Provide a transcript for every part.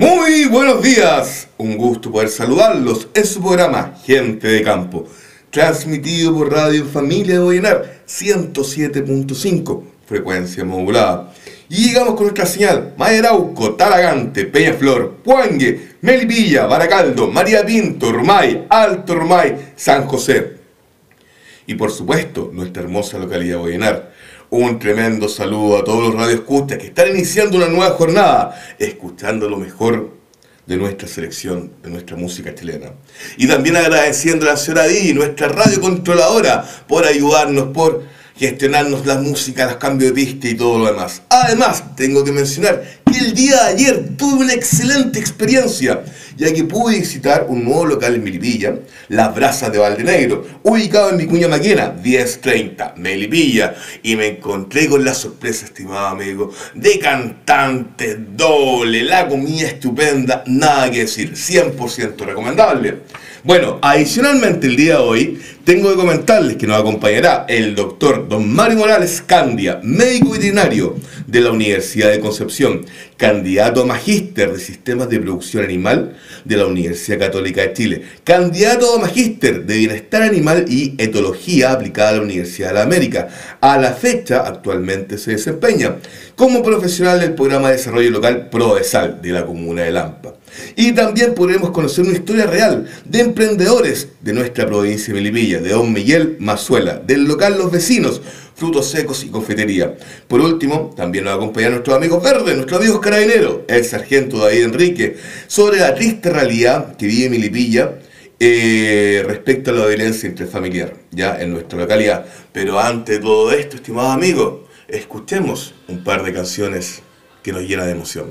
Muy buenos días, un gusto poder saludarlos. Es su programa Gente de Campo, transmitido por Radio Familia de Boyenar 107.5, frecuencia modulada. Y llegamos con nuestra señal Mayarauco, Talagante, Peñaflor, Puangue, Melipilla, Baracaldo, María Pinto, Rumay, Alto Rumay, San José. Y por supuesto, nuestra hermosa localidad Boyenar. Un tremendo saludo a todos los radioescuchas que están iniciando una nueva jornada, escuchando lo mejor de nuestra selección, de nuestra música chilena. Y también agradeciendo a la señora Di, nuestra radio controladora, por ayudarnos, por gestionarnos la música, los cambios de pista y todo lo demás. Además, tengo que mencionar que el día de ayer tuve una excelente experiencia, ya que pude visitar un nuevo local en Melipilla, Las Brasas de Valdenegro, ubicado en Vicuña Maquena, 1030, Melipilla, y me encontré con la sorpresa, estimado amigo, de cantantes doble, la comida estupenda, nada que decir, 100% recomendable. Bueno, adicionalmente el día de hoy tengo que comentarles que nos acompañará el doctor don Mario Morales Candia, médico veterinario de la Universidad de Concepción, candidato a magíster de sistemas de producción animal de la Universidad Católica de Chile, candidato a magíster de bienestar animal y etología aplicada a la Universidad de la América. A la fecha actualmente se desempeña como profesional del programa de desarrollo local PRODESAL de la comuna de Lampa. Y también podremos conocer una historia real de emprendedores de nuestra provincia de Melipilla, de Don Miguel Mazuela, del local Los Vecinos, frutos secos y confitería. Por último, también nos acompaña nuestros amigos verdes, nuestros amigos carabineros, el sargento David Enrique, sobre la triste realidad que vive Milipilla eh, respecto a la violencia intrafamiliar, ya en nuestra localidad. Pero antes de todo esto, estimados amigos, escuchemos un par de canciones que nos llenan de emoción.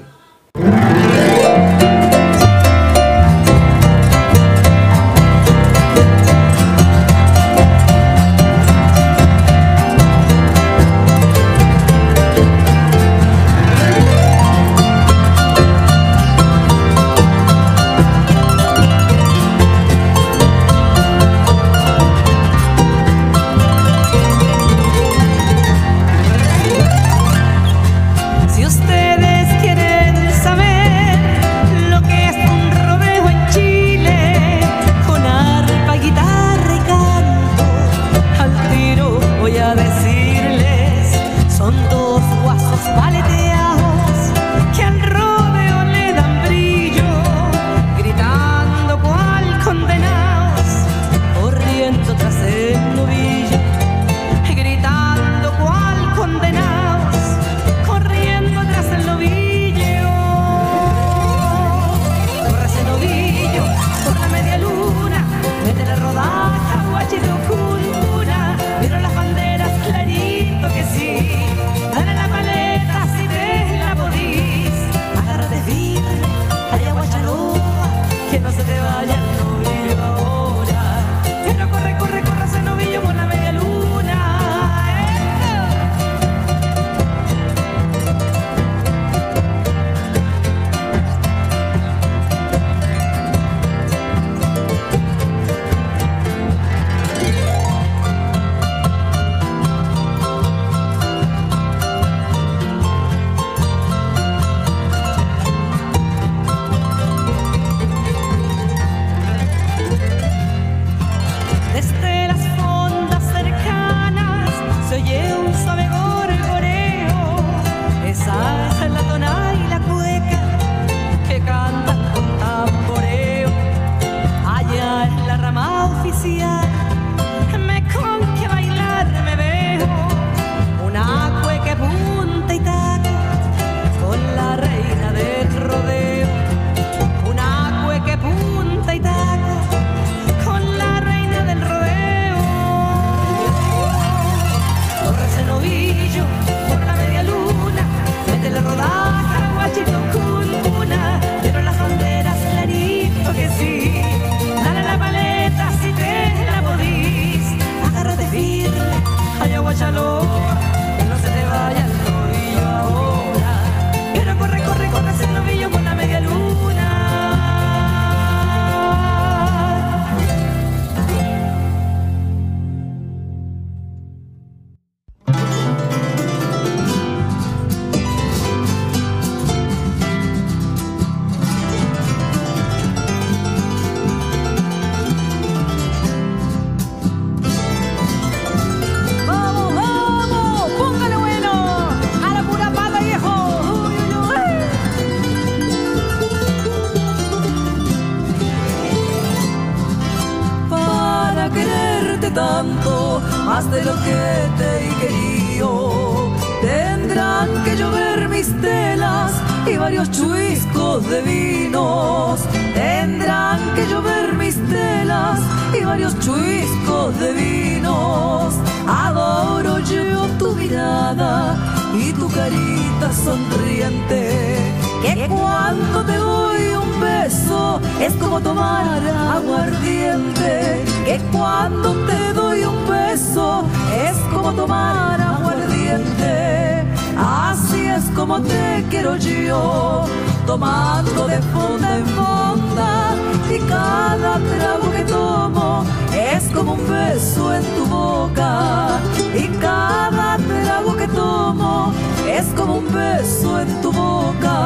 De vinos. Tendrán que llover mis telas y varios chuiscos de vinos. Adoro yo tu mirada y tu carita sonriente. Que cuando te doy un beso es como tomar aguardiente. Que cuando te doy un beso es como tomar aguardiente. Así es como te quiero yo, tomando de fonda en fonda. Y cada trago que tomo es como un beso en tu boca. Y cada trago que tomo es como un beso en tu boca.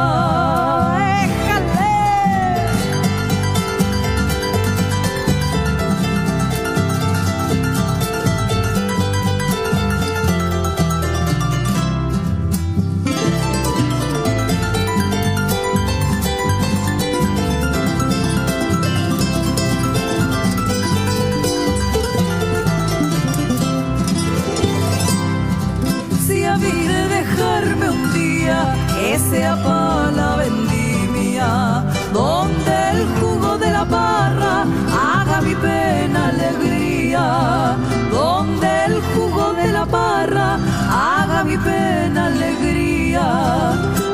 Sea para la vendimia, donde el jugo de la parra haga mi pena alegría, donde el jugo de la parra haga mi pena alegría.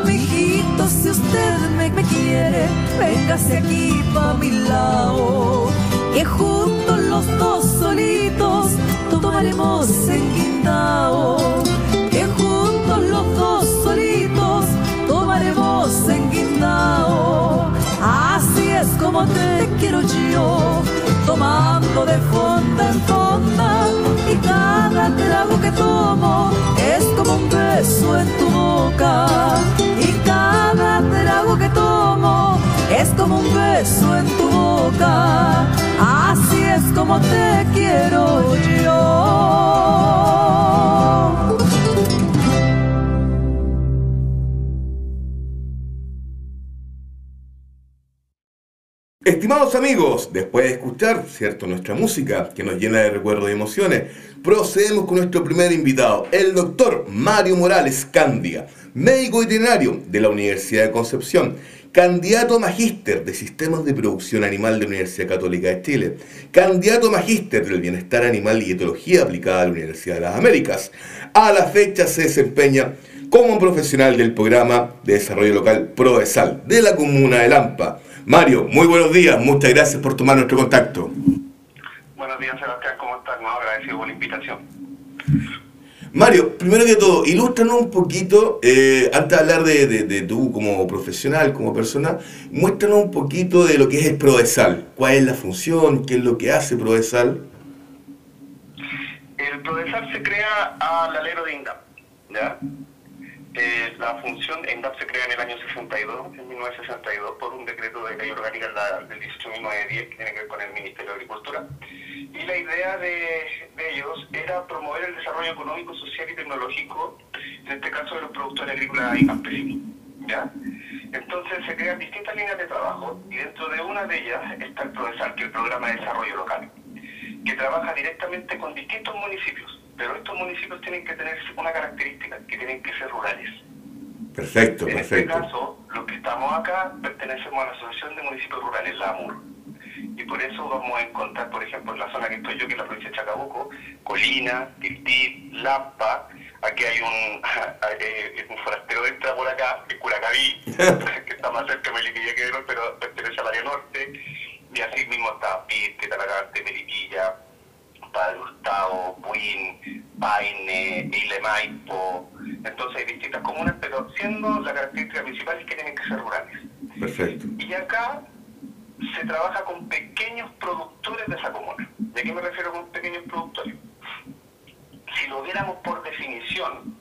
Mijito, si usted me, me quiere, véngase aquí pa' mi lado, que juntos los dos solitos tomaremos en guindao te quiero yo, tomando de fonda en fonda y cada trago que tomo es como un beso en tu boca y cada trago que tomo es como un beso en tu boca, así es como te quiero yo. Estimados amigos, después de escuchar, ¿cierto?, nuestra música que nos llena de recuerdos y emociones, procedemos con nuestro primer invitado, el doctor Mario Morales Candia, médico veterinario de la Universidad de Concepción, candidato a magíster de Sistemas de Producción Animal de la Universidad Católica de Chile, candidato a magíster del Bienestar Animal y Etología aplicada a la Universidad de las Américas. A la fecha se desempeña como profesional del programa de desarrollo local PROESAL de la comuna de Lampa Mario, muy buenos días, muchas gracias por tomar nuestro contacto. Buenos días, Sebastián, ¿cómo estás? Muy agradecido por la invitación. Mario, primero que todo, ilústranos un poquito, eh, antes de hablar de, de, tú como profesional, como persona, muéstranos un poquito de lo que es el PRODESAL, cuál es la función, qué es lo que hace PRODESAL. El PRODESAL se crea al alero de INDAP, ¿ya? Eh, la función ENDAP se crea en el año 62, en 1962, por un decreto de ley orgánica del 18.910 que tiene que ver con el Ministerio de Agricultura. Y la idea de, ellos era promover el desarrollo económico, social y tecnológico, en este caso de los productores agrícolas y campesinos. ¿ya? Entonces se crean distintas líneas de trabajo y dentro de una de ellas está el PRODESAL, que es el Programa de Desarrollo Local, que trabaja directamente con distintos municipios pero estos municipios tienen que tener una característica, que tienen que ser rurales. Perfecto, en perfecto. En este caso, los que estamos acá pertenecemos a la Asociación de Municipios Rurales, la AMUR. Y por eso vamos a encontrar, por ejemplo, en la zona que estoy yo, que es la provincia de Chacabuco, Colina, Tiltit, Lampa, aquí hay un, eh, un forastero entra por acá, que Curacaví, que está más cerca de Melipilla que de pero pertenece al área norte, y así mismo está Piste, Talagante, Melipilla, Padre Gustavo, Buin, Paine, Ile Maipo. Entonces hay distintas comunas, pero siendo la característica principal es que tienen que ser rurales. Perfecto. Y acá se trabaja con pequeños productores de esa comuna. ¿De qué me refiero con pequeños productores? Si lo viéramos por definición,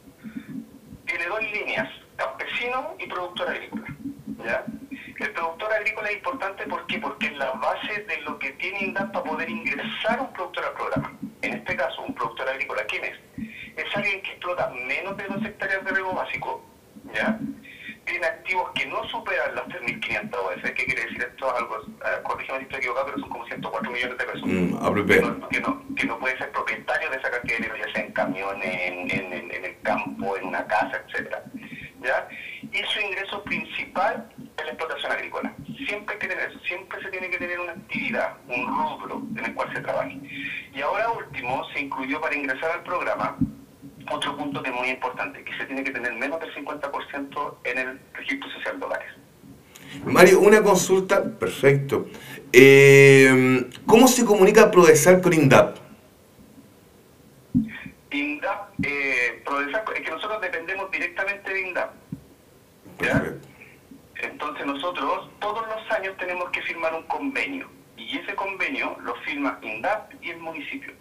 tiene dos líneas, campesino y productor agrícola. ¿ya? El productor agrícola es importante ¿por qué? porque es la base de lo que tiene INDAP para poder ingresar un productor al programa. En este caso, un productor agrícola, ¿quién es? Es alguien que explota menos de dos hectáreas de riego básico, ¿ya? Tiene activos que no superan las 3.500 OS. ¿Qué quiere decir esto? Algo, uh, corrígeme si estoy equivocado, pero son como 104 millones de pesos. Mm, que, no, que, no, que, no, puede ser propietario de esa cantidad de dinero, ya sea en camiones, en, en, en el campo, en una casa, etcétera. ¿Ya? y su ingreso principal es la explotación agrícola. Siempre hay que tener eso, siempre se tiene que tener una actividad, un rubro en el cual se trabaje. Y ahora último, se incluyó para ingresar al programa otro punto que es muy importante, que se tiene que tener menos del 50% en el registro social de hogares. Mario, una consulta, perfecto. Eh, ¿Cómo se comunica Prodesal con INDAP eh, Prodesal, es que nosotros dependemos directamente de INDAP. ¿ya? Entonces nosotros todos los años tenemos que firmar un convenio y ese convenio lo firma INDAP y el municipio.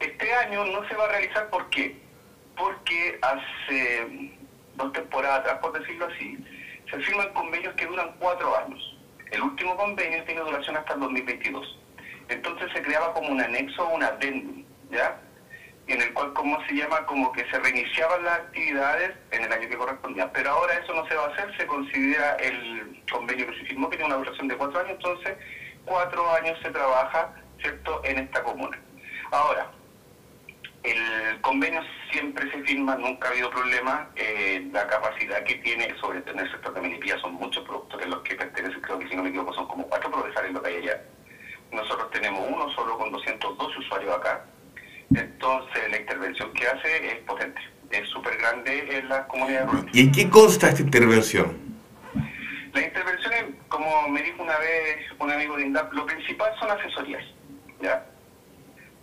Este año no se va a realizar, ¿por qué? Porque hace dos temporadas atrás, por decirlo así, se firman convenios que duran cuatro años. El último convenio tiene duración hasta el 2022. Entonces se creaba como un anexo un adendum, ¿ya? En el cual, ¿cómo se llama? Como que se reiniciaban las actividades en el año que correspondía. Pero ahora eso no se va a hacer, se considera el convenio que se firmó que tiene una duración de cuatro años, entonces cuatro años se trabaja, ¿cierto?, en esta comuna. Ahora, el convenio siempre se firma, nunca ha habido problema. Eh, la capacidad que tiene sobre tener sector de Melipilla son muchos productores los que pertenecen, creo que si no me equivoco son como cuatro profesores lo que hay allá. Nosotros tenemos uno solo con 202 usuarios acá. Entonces la intervención que hace es potente, es súper grande en la comunidad rural. ¿Y en qué consta esta intervención? La intervención, es, como me dijo una vez un amigo de INDAP, lo principal son asesorías. ¿ya?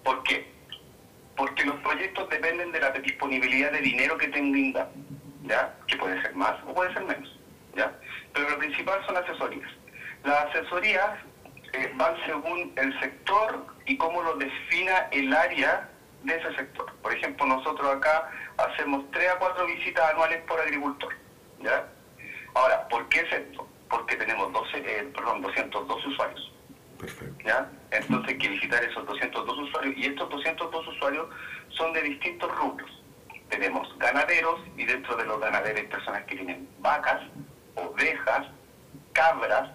¿Por qué? Porque los proyectos dependen de la disponibilidad de dinero que tenga INDAP, ¿ya? que puede ser más o puede ser menos. ¿ya? Pero lo principal son asesorías. Las asesorías eh, van según el sector y cómo lo defina el área de ese sector. Por ejemplo, nosotros acá hacemos 3 a 4 visitas anuales por agricultor. ¿ya? Ahora, ¿por qué es esto? Porque tenemos 12, eh, perdón, 202 usuarios. Perfecto. ¿ya? Entonces hay que visitar esos 202 usuarios y estos 202 usuarios son de distintos rubros. Tenemos ganaderos y dentro de los ganaderos personas que tienen vacas, ovejas, cabras,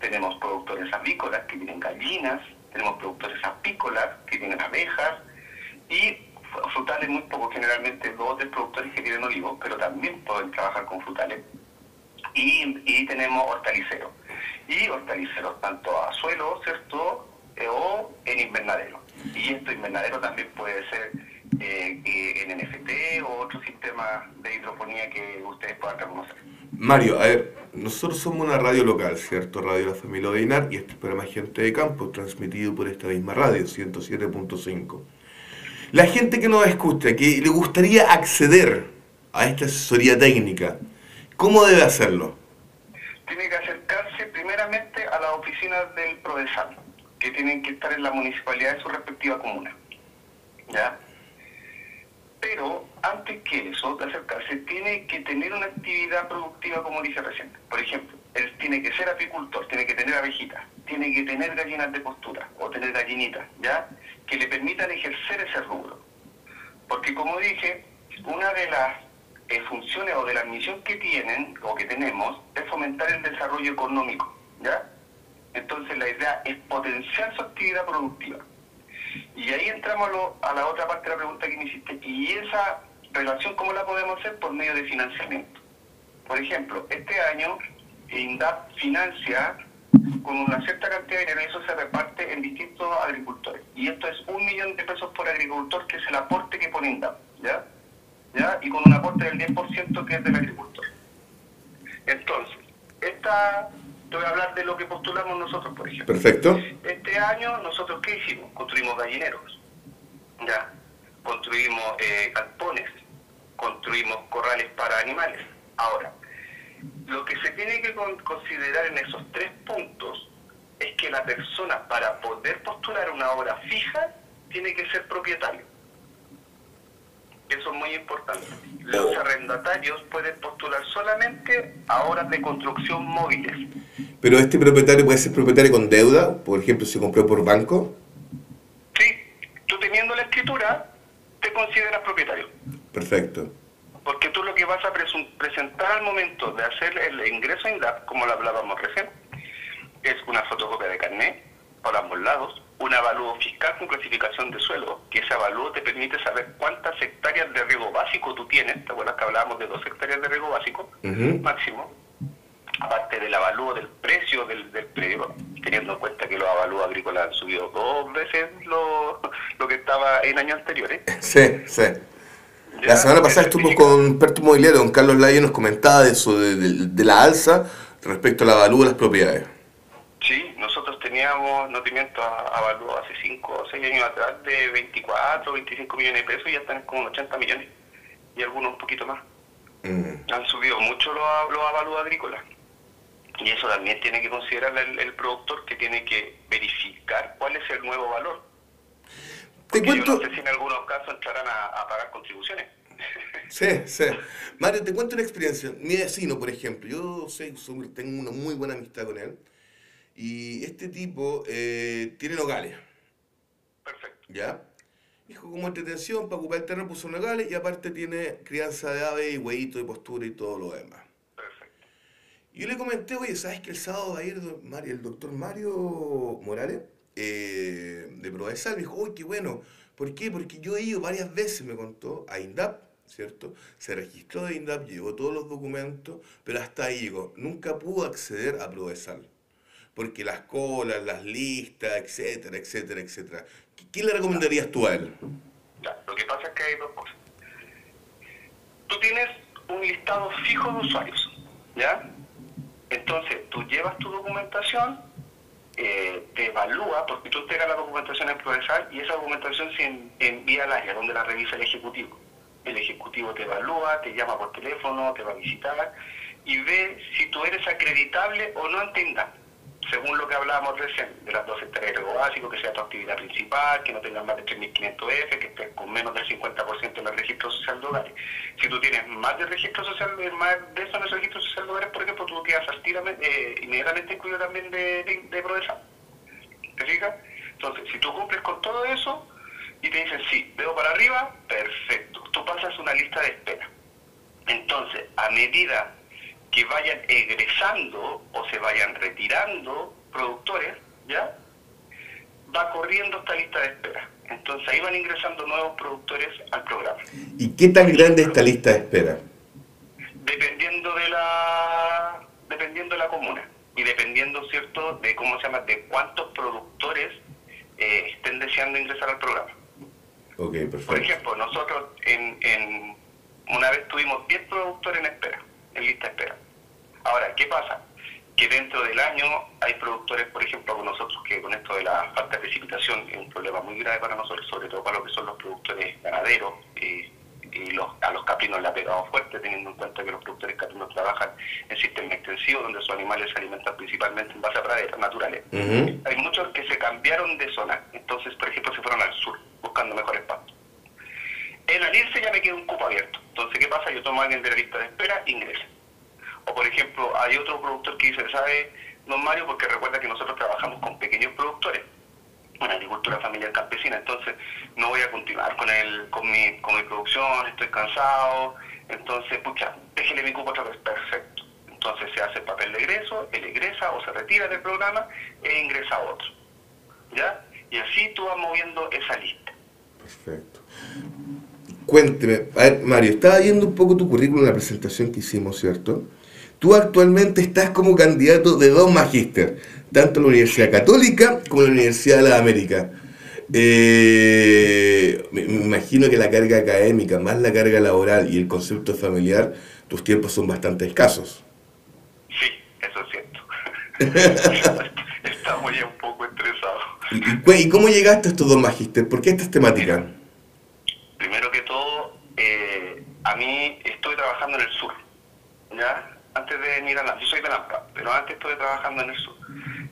tenemos productores avícolas que tienen gallinas, tenemos productores apícolas que tienen abejas y frutales muy pocos, generalmente dos de productores que tienen olivos, pero también pueden trabajar con frutales. Y, y tenemos hortaliceros. Y hortaliceros tanto a suelo, ¿cierto? Eh, o en invernadero. Y esto invernadero también puede ser eh, en NFT o otro sistema de hidroponía que ustedes puedan reconocer. Mario, a ver, nosotros somos una radio local, ¿cierto? Radio La Familia Odinar y este es programa Gente de Campo, transmitido por esta misma radio, 107.5. La gente que nos escucha, que le gustaría acceder a esta asesoría técnica, ¿cómo debe hacerlo? Tiene que acercarse primeramente a las oficinas del Prodesal que tienen que estar en la municipalidad de su respectiva comuna. ¿Ya? Pero antes que eso, de acercarse, tiene que tener una actividad productiva, como dije recién. Por ejemplo, él tiene que ser apicultor, tiene que tener abejitas, tiene que tener gallinas de postura o tener gallinitas, ¿ya? Que le permitan ejercer ese rubro. Porque como dije, una de las eh, funciones o de la misión que tienen o que tenemos es fomentar el desarrollo económico, ¿ya? Entonces la idea es potenciar su actividad productiva. Y ahí entramos a, la otra parte de la pregunta que me hiciste. ¿Y esa relación cómo la podemos hacer? Por medio de financiamiento. Por ejemplo, este año INDAP financia con una cierta cantidad de dinero y eso se reparte en distintos agricultores. Y esto es un millón de pesos por agricultor, que es el aporte que pone INDAP, ¿ya? ¿ya? Y con un aporte del 10% que es del agricultor. Entonces, esta te voy a hablar de lo que postulamos nosotros, por ejemplo. Perfecto. Este año, ¿nosotros qué hicimos? Construimos gallineros, ¿ya? Construimos eh, galpones, construimos corrales para animales. Ahora, lo que se tiene que considerar en esos tres puntos es que la persona, para poder postular una obra fija, tiene que ser propietario. Eso es muy importante. Los arrendatarios pueden postular solamente a obras de construcción móviles. Pero este propietario puede ser propietario con deuda, por ejemplo, si compró por banco. Sí, tú teniendo la escritura, te consideras propietario. Perfecto. Porque tú lo que vas a presentar al momento de hacer el ingreso en INDAP, como lo hablábamos recién, es una fotocopia de carnet por ambos lados, un avalúo fiscal con clasificación de suelo, que ese avalúo te permite saber cuántas hectáreas de riego básico tú tienes, ¿te acuerdas que hablábamos de dos hectáreas de riego básico Ujú. máximo? Aparte del avalúo del precio del, del predio, teniendo en cuenta que los avalúos agrícolas han subido dos veces lo, lo que estaba en años anteriores. Sí, sí. Ya, La semana pasada significa- con un experto inmobiliario, don Carlos Laya, nos comentaba de eso, de, de- de la alza respecto a la valúa de las propiedades. Sí, nosotros teníamos, no te miento, a- avalúo hace 5 o 6 años atrás de 24, 25 millones de pesos y ya están como en 80 millones y algunos un poquito más. Mm. Han subido mucho los, los avalúos agrícolas. Y eso también tiene que considerar el, el productor que tiene que verificar cuál es el nuevo valor. Te Porque yo cuento... no sé si en algunos casos entrarán a, a pagar contribuciones. Sí, sí. Mario, te cuento una experiencia. Mi vecino, por ejemplo, yo sé, tengo una muy buena amistad con él. Y este tipo eh, tiene nogales, Perfecto. ¿ya? Dijo como entretención para ocupar el terreno puso nogales y aparte tiene crianza de ave y huevito de postura y todo lo demás. Yo le comenté, oye, ¿sabes que el sábado va a ir Mario- el doctor Mario Morales eh, de Provesal? Me dijo, uy, qué bueno. ¿Por qué? Porque yo he ido varias veces, me contó, a INDAP, ¿cierto? Se registró de INDAP, llevó todos los documentos, pero hasta ahí llegó. Nunca pudo acceder a Provesal. Porque las colas, las listas, etcétera, etcétera, etcétera. ¿Qué, qué le recomendarías tú a él? Ya, lo que pasa es que hay dos cosas. Tú tienes un listado fijo de usuarios, ¿ya? Entonces, tú llevas tu documentación, eh, te evalúa, porque tú entregas la documentación en Progresar y esa documentación se en- envía al área donde la revisa el Ejecutivo. El Ejecutivo te evalúa, te llama por teléfono, te va a visitar y ve si tú eres acreditable o no ante según lo que hablábamos recién, de las dos hectáreas de básico, que sea tu actividad principal, que no tengas más de 3.500 F, que estés con menos del 50% en el registro social de hogares. Si tú tienes más de registro social, eh, más de eso en el registro social de hogares, por ejemplo, tú quedas eh, inmediatamente incluido también de, de, de Prodesa. ¿Te fijas? Entonces, si tú cumples con todo eso y te dicen sí, veo para arriba, perfecto. Tú pasas una lista de espera. Entonces, a medida que vayan egresando o se vayan retirando productores, ¿ya? Va corriendo esta lista de espera. Entonces ahí van ingresando nuevos productores al programa. ¿Y qué tan grande es esta lista de espera? Dependiendo de la dependiendo de la comuna y dependiendo, ¿cierto?, de cómo se llama, de cuántos productores eh, estén deseando ingresar al programa. Ok, Por perfecto. ejemplo, nosotros en, en una vez tuvimos 10 productores en espera, en lista de espera. Ahora, ¿qué pasa? Que dentro del año hay productores, por ejemplo, con nosotros, que con esto de la falta de precipitación es un problema muy grave para nosotros, sobre todo para lo que son los productores ganaderos, eh, y los, a los caprinos le ha pegado fuerte, teniendo en cuenta que los productores caprinos trabajan en sistemas extensivos, donde sus animales se alimentan principalmente en base a praderas naturales. Hay muchos que se cambiaron de zona, entonces, por ejemplo, se fueron al sur, buscando mejores pastos. En al irse ya me queda un cupo abierto. Entonces, ¿qué pasa? Yo tomo a alguien de la lista de espera, ingresa. O, por ejemplo, hay otro productor que dice, ¿sabe, don Mario? Porque recuerda que nosotros trabajamos con pequeños productores, en agricultura familiar campesina, entonces no voy a continuar con el, con mi, con mi producción, estoy cansado, entonces, pucha, déjele mi cupo otra vez, perfecto. Entonces se hace el papel de egreso, él egresa o se retira del programa e ingresa a otro. ¿Ya? Y así tú vas moviendo esa lista. Perfecto. Cuénteme, a ver, Mario, estaba viendo un poco tu currículum en la presentación que hicimos, ¿cierto? Tú actualmente estás como candidato de dos magíster, tanto en la Universidad Católica como en la Universidad de las Américas. Eh, me, me imagino que la carga académica, más la carga laboral y el concepto familiar, tus tiempos son bastante escasos. Sí, eso es cierto. Estamos ya un poco estresados. ¿Y, y cu- y cómo llegaste a estos dos magíster? ¿Por qué estas temáticas? Primero que todo, eh, a mí estoy trabajando en el sur, ¿ya? Antes de venir a la... Yo soy de Lampa, pero antes estuve trabajando en el sur.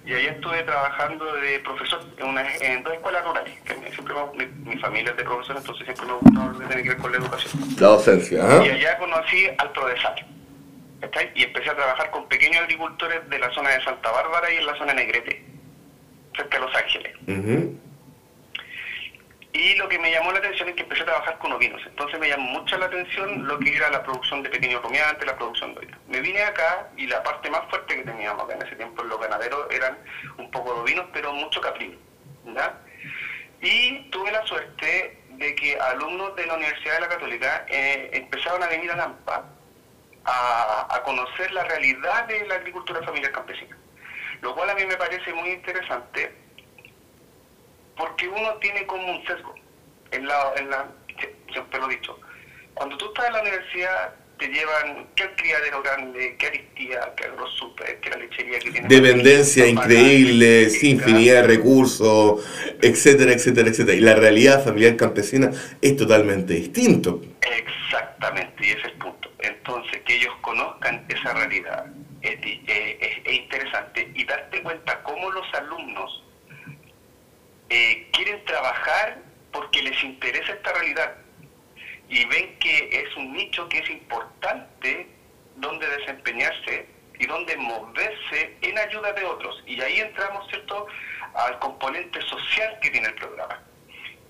Y ahí estuve trabajando de profesor en, una, en dos escuelas rurales. Que siempre me- mi, mi familia es de profesor, entonces siempre me gustó lo que tiene que ver con la educación. La docencia, ¿ah? Y allá conocí al Prodesal. Y empecé a trabajar con pequeños agricultores de la zona de Santa Bárbara y en la zona de Negrete, cerca de Los Ángeles. Y lo que me llamó la atención es que empecé a trabajar con ovinos. Entonces me llamó mucho la atención lo que era la producción de pequeños rumiantes, la producción de ovinos. Me vine acá y la parte más fuerte que teníamos acá en ese tiempo los ganaderos eran un poco de ovinos, pero mucho caprino. Y tuve la suerte de que alumnos de la Universidad de la Católica eh, empezaron a venir a Lampa a, a conocer la realidad de la agricultura familiar campesina. Lo cual a mí me parece muy interesante porque uno tiene como un sesgo. En la, en la, siempre lo he dicho, cuando tú estás en la universidad te llevan el criadero grande, que Aristía, que Agrosuper, que la lechería que tiene... Dependencia increíble, infinidad de recursos, etcétera, etcétera, etcétera. Y la realidad familiar campesina es totalmente distinto. Exactamente, y ese es el punto. Entonces, que ellos conozcan esa realidad es, es interesante y darte cuenta cómo los alumnos eh, quieren trabajar porque les interesa esta realidad y ven que es un nicho que es importante donde desempeñarse y donde moverse en ayuda de otros. Y ahí entramos, ¿cierto?, al componente social que tiene el programa.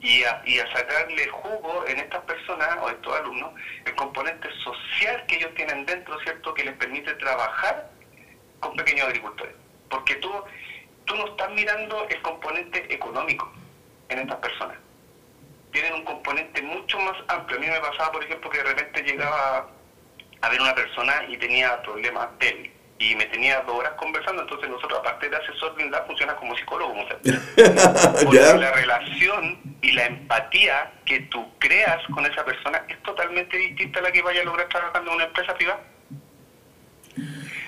Y a, y a sacarle jugo en estas personas o estos alumnos el componente social que ellos tienen dentro, ¿cierto?, que les permite trabajar con pequeños agricultores. Porque tú tú no estás mirando el componente económico en estas personas. Tienen un componente mucho más amplio. A mí me pasaba, por ejemplo, que de repente llegaba a ver una persona y tenía problemas de él y me tenía dos horas conversando, entonces nosotros aparte de asesor blindado funciona como psicólogo, porque la relación y la empatía que tú creas con esa persona es totalmente distinta a la que vaya a lograr trabajando en una empresa privada.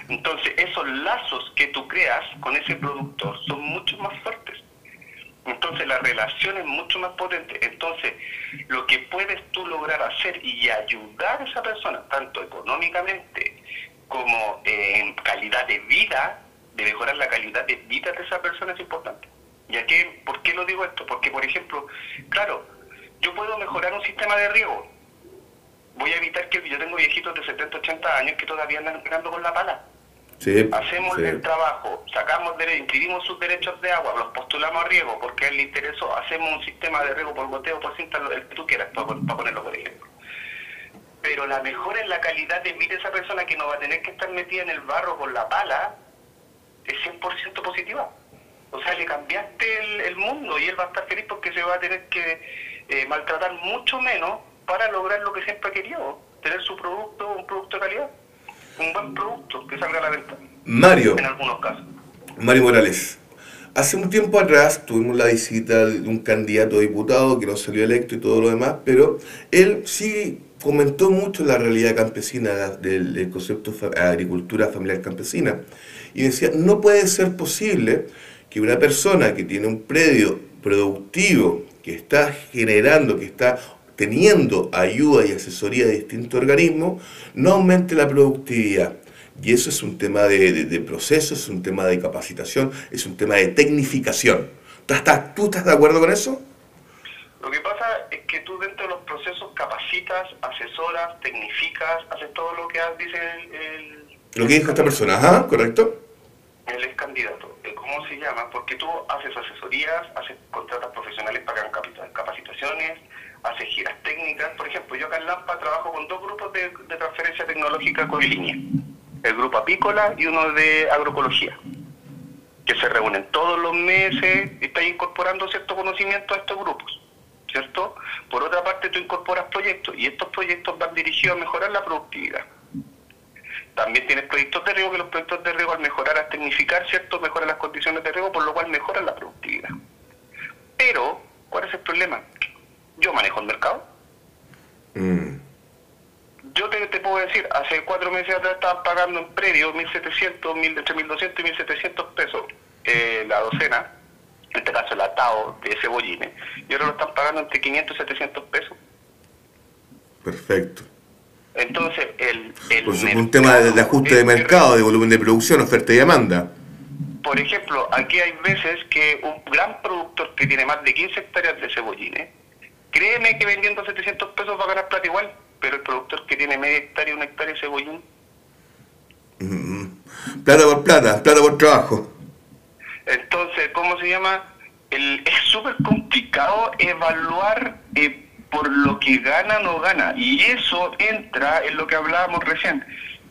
Entonces, esos lazos que tú creas con ese productor son mucho más fuertes. Entonces, la relación es mucho más potente. Entonces, lo que puedes tú lograr hacer y ayudar a esa persona, tanto económicamente como en calidad de vida, de mejorar la calidad de vida de esa persona es importante. ¿Y aquí, por qué lo digo esto? Porque, por ejemplo, claro, yo puedo mejorar un sistema de riego. Voy a evitar que yo tengo viejitos de 70, 80 años que todavía andan con la pala Hacemos el trabajo, sacamos inscribimos sus derechos de agua, los postulamos a riego porque a él le interesó, hacemos un sistema de riego por goteo, por cinta, el que tú quieras, para, ponerlo por ejemplo. Pero la mejora en la calidad de vida de esa persona que no va a tener que estar metida en el barro con la pala es 100% positiva. O sea, le cambiaste el, mundo y él va a estar feliz porque se va a tener que eh, maltratar mucho menos para lograr lo que siempre ha querido, tener su producto, un producto de calidad un buen producto que salga a la venta. Mario. En algunos casos. Mario Morales. Hace un tiempo atrás tuvimos la visita de un candidato a diputado que no salió electo y todo lo demás, pero él sí comentó mucho la realidad campesina del, concepto de agricultura familiar campesina y decía, no puede ser posible que una persona que tiene un predio productivo, que está generando, que está teniendo ayuda y asesoría de distintos organismos, no aumente la productividad. Y eso es un tema de, proceso, es un tema de capacitación, es un tema de tecnificación. ¿Tú estás, ¿Tú estás de acuerdo con eso? Lo que pasa es que tú dentro de los procesos capacitas, asesoras, tecnificas, haces todo lo que dice el... lo que dijo esta persona, ajá, correcto. El ex candidato. ¿Cómo se llama? Porque tú haces asesorías, haces contratas profesionales para capacitaciones, hace giras técnicas. Por ejemplo, yo acá en Lampa trabajo con dos grupos de, transferencia tecnológica línea. El grupo apícola y uno de agroecología, que se reúnen todos los meses y está incorporando cierto conocimiento a estos grupos. ¿Cierto? Por otra parte, tú incorporas proyectos y estos proyectos van dirigidos a mejorar la productividad. También tienes proyectos de riego que los proyectos de riego al mejorar, al tecnificar, ¿cierto? Mejoran las condiciones de riego, por lo cual mejoran la productividad. Pero, ¿cuál es el problema? Yo manejo el mercado. Mm. Yo te, puedo decir, hace cuatro meses atrás estaban pagando en predio 1.700, 1, entre 1.200 y 1.700 pesos eh, la docena, en este caso el atado de cebollines, y ahora lo están pagando entre 500 y 700 pesos. Perfecto. Entonces, el... el pues un tema de, ajuste de mercado, de volumen de producción, oferta y demanda. Por ejemplo, aquí hay veces que un gran productor que tiene más de 15 hectáreas de cebollines Créeme que vendiendo 700 pesos va a ganar plata igual, pero el productor que tiene media hectárea, una hectárea de cebollín. Mm, plata por plata, plata por trabajo. Entonces, ¿cómo se llama? El, es súper complicado evaluar eh, por lo que gana o no gana. Y eso entra en lo que hablábamos recién.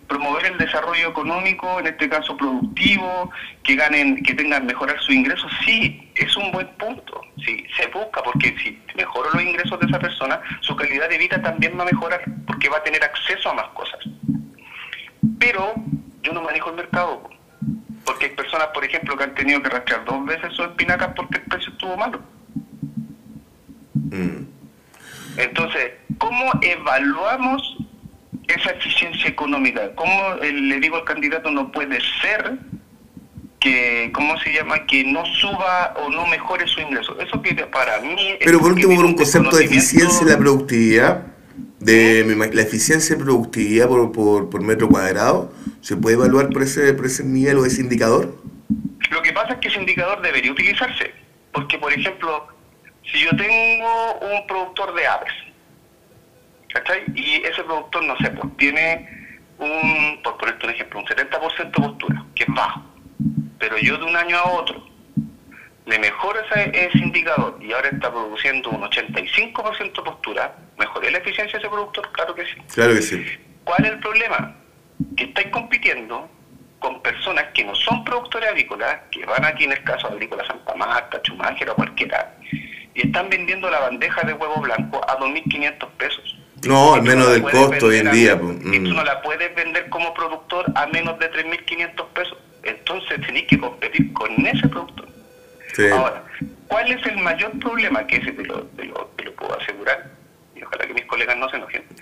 Promover el desarrollo económico, en este caso productivo, que ganen, que tengan mejorar sus ingresos, sí, es un buen punto. Sí, se busca porque si mejoro los ingresos de esa persona, su calidad de vida también va a mejorar, porque va a tener acceso a más cosas. Pero yo no manejo el mercado, porque hay personas, por ejemplo, que han tenido que rastrear dos veces sus espinacas porque el precio estuvo malo. Mm. Entonces, ¿cómo evaluamos esa eficiencia económica. ¿Cómo le digo al candidato no puede ser que, ¿cómo se llama? Que no suba o no mejore su ingreso. Eso que para mí... Pero por último, por un concepto de eficiencia en la productividad, de la eficiencia de productividad por, por, por, metro cuadrado, ¿se puede evaluar por ese, por ese nivel o ese indicador? Lo que pasa es que ese indicador debería utilizarse, porque por ejemplo, si yo tengo un productor de aves, y ese productor, no sé, pues tiene un, por ponerte un ejemplo, un 70% postura, que es bajo. Pero yo de un año a otro le mejoro ese, indicador y ahora está produciendo un 85% postura, ¿mejoré la eficiencia de ese productor? Claro que sí. Claro que sí. ¿Cuál es el problema? Que estáis compitiendo con personas que no son productores agrícolas, que van aquí en el caso de Agrícola Santa Marta, Chumágera o cualquiera, y están vendiendo la bandeja de huevo blanco a 2.500 pesos. No, al menos del costo hoy en día. Y tú no la puedes vender como productor a menos de 3.500 pesos. Entonces tenés que competir con ese productor. Ahora, ¿cuál es el mayor problema? Que ese te lo, te lo, te lo puedo asegurar. Y ojalá que mis colegas no se enojen.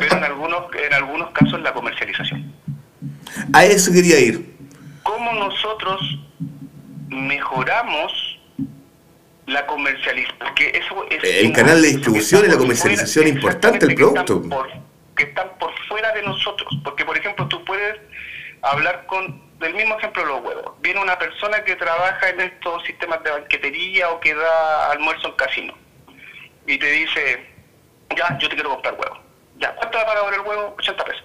Pero en algunos, en algunos casos la comercialización. A eso quería ir. ¿Cómo nosotros mejoramos la comercialización, porque eso es el canal de distribución y la comercialización importante del producto. Que están, por, fuera de nosotros, porque por ejemplo tú puedes hablar con, del mismo ejemplo los huevos, viene una persona que trabaja en estos sistemas de banquetería o que da almuerzo en casino y te dice, ya, yo te quiero comprar huevos. Ya, ¿cuánto va a pagar el huevo? 80 pesos.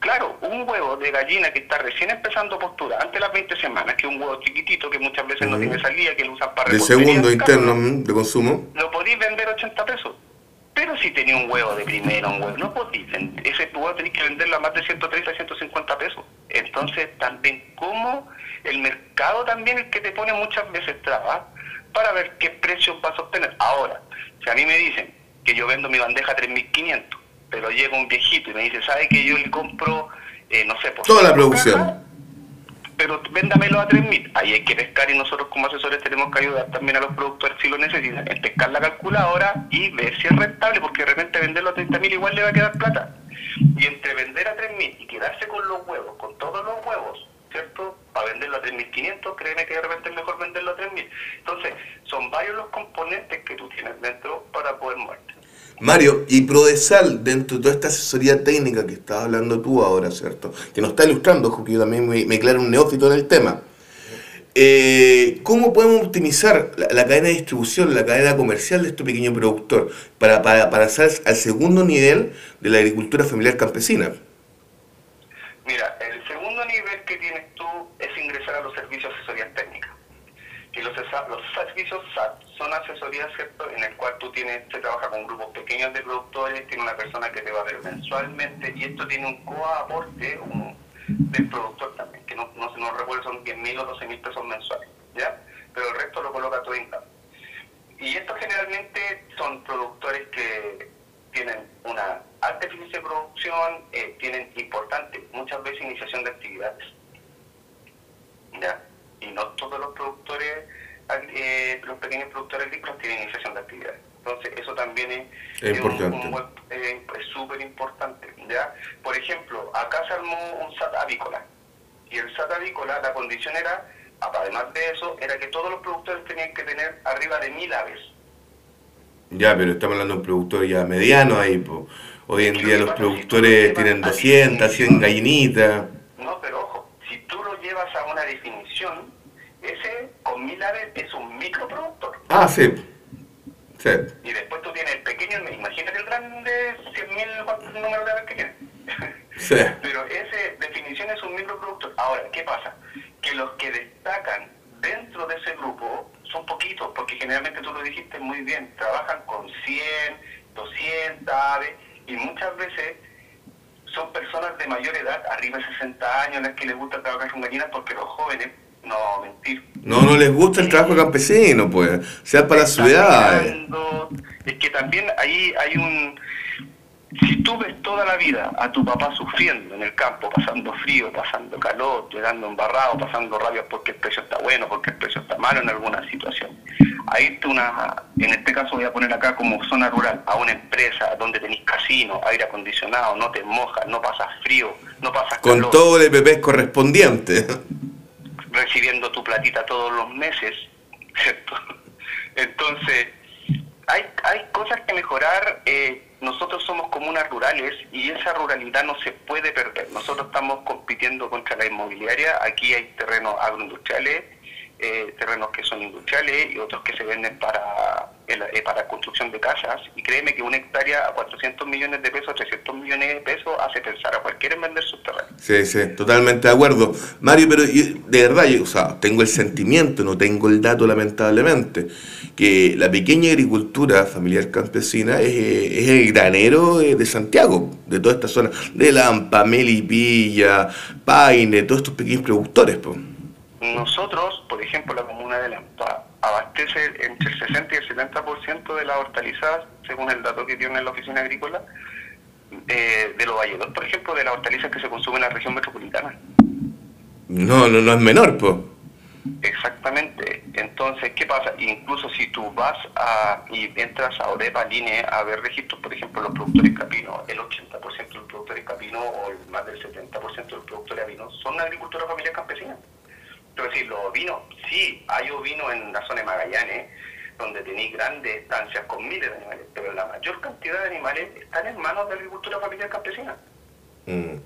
Claro, un huevo de gallina que está recién empezando postura, antes de las 20 semanas, que es un huevo chiquitito que muchas veces no tiene salida, que lo usan para De segundo interno de consumo. Lo podéis vender 80 pesos. Pero si tenía un huevo de primero, un huevo, no podéis vender. Ese huevo tenéis que venderlo a más de 130, 150 pesos. Entonces, también, como el mercado también el que te pone muchas veces trabas para ver qué precios vas a obtener. Ahora, si a mí me dicen que yo vendo mi bandeja a 3.500 pero llega un viejito y me dice, ¿sabe que yo le compro, eh, no sé, por toda la producción? pero véndamelo a 3.000. Ahí hay que pescar y nosotros como asesores tenemos que ayudar también a los productores si lo necesitan, en pescar la calculadora y ver si es rentable, porque de repente venderlo a 30.000 igual le va a quedar plata. Y entre vender a 3.000 y quedarse con los huevos, con todos los huevos, ¿cierto? Para venderlo a 3.500, créeme que de repente es mejor venderlo a 3.000. Entonces, son varios los componentes que tú tienes dentro para poder moverte. Mario, y Prodesal, dentro de toda esta asesoría técnica que estás hablando tú ahora, ¿cierto? Que nos está ilustrando, porque yo también me, me un neófito en el tema. Eh, ¿Cómo podemos optimizar la, cadena de distribución, la cadena comercial de este pequeño productor para, para, para pasar al segundo nivel de la agricultura familiar campesina? Mira, el segundo nivel que tienes tú es ingresar a los servicios de asesoría técnica. Y los, servicios SAT son asesorías, ¿cierto?, en el cual tú tienes, se trabaja con grupos pequeños de productores, tiene una persona que te va a ver mensualmente, y esto tiene un coaporte un, del productor también, que no, no, no recuerdo, son 10 mil o 12 mil pesos mensuales, ¿ya? Pero el resto lo coloca todo en Y estos generalmente son productores que tienen una alta eficiencia de producción, eh, tienen importante, muchas veces iniciación de actividades, ¿ya? y no todos los productores, eh, los pequeños productores agrícolas tienen iniciación de actividades. Entonces, eso también es, es eh, súper importante. ¿ya? Por ejemplo, acá se armó un SAT avícola. Y el SAT avícola, la condición era, además de eso, era que todos los productores tenían que tener arriba de mil aves. Ya, pero estamos hablando de un productor ya mediano ahí. Hoy en día los productores tienen 200, 100 gallinitas. No, pero ojo, si tú lo llevas a una definición, ese con mil aves es un microproductor. Ah, sí. sí. Y después tú tienes el pequeño, imagínate el grande, 100.000 número de aves que tiene. Sí. Pero ese definición es un microproductor. Ahora, ¿qué pasa? Que los que destacan dentro de ese grupo son poquitos, porque generalmente tú lo dijiste muy bien, trabajan con 100, 200 aves y muchas veces son personas de mayor edad, arriba de 60 años, las que les gusta trabajar con gallinas, porque los jóvenes, no, mentir. No, no les gusta el trabajo campesino, pues, sea para las ciudades. Es que también ahí hay un si tú ves toda la vida a tu papá sufriendo en el campo, pasando frío, pasando calor, llegando embarrado, pasando rabia porque el precio está bueno, porque el precio está malo en alguna situación, a irte una, en este caso voy a poner acá como zona rural, a una empresa donde tenéis casino, aire acondicionado, no te mojas, no pasas frío, no pasas Con todo el EPP correspondiente. Recibiendo tu platita todos los meses, ¿cierto? Entonces, hay, hay cosas que mejorar. Eh, nosotros somos comunas rurales y esa ruralidad no se puede perder. Nosotros estamos compitiendo contra la inmobiliaria. Aquí hay terrenos agroindustriales, eh, terrenos que son industriales y otros que se venden para, eh, para construcción de casas. Y créeme que una hectárea a 400 millones de pesos, 300 millones de pesos, hace pensar a cualquiera en vender sus terrenos. Sí, sí, totalmente de acuerdo. Mario, pero de verdad, yo, o sea, tengo el sentimiento, no tengo el dato lamentablemente que la pequeña agricultura familiar campesina es, es el granero de, Santiago, de toda esta zona, de Lampa, Melipilla, Paine, todos estos pequeños productores. Nosotros, por ejemplo, la comuna de Lampa abastece entre el 60 y el 70% de las hortalizas, según el dato que tiene la oficina agrícola, eh, de los valledos, por ejemplo, de las hortalizas que se consumen en la región metropolitana. No, no, no es menor, pues. Exactamente. Entonces, ¿qué pasa? Incluso si tú vas a, y entras a Odepa, Line, a ver registros, por ejemplo, los productores capinos, el 80% de los productores capinos o el más del 70% de los productores avinos son agricultura familiar campesina. Es decir, los ovinos, sí, hay ovinos en la zona de Magallanes, donde tenéis grandes estancias con miles de animales, pero la mayor cantidad de animales están en manos de agricultura familiar campesina. Mm.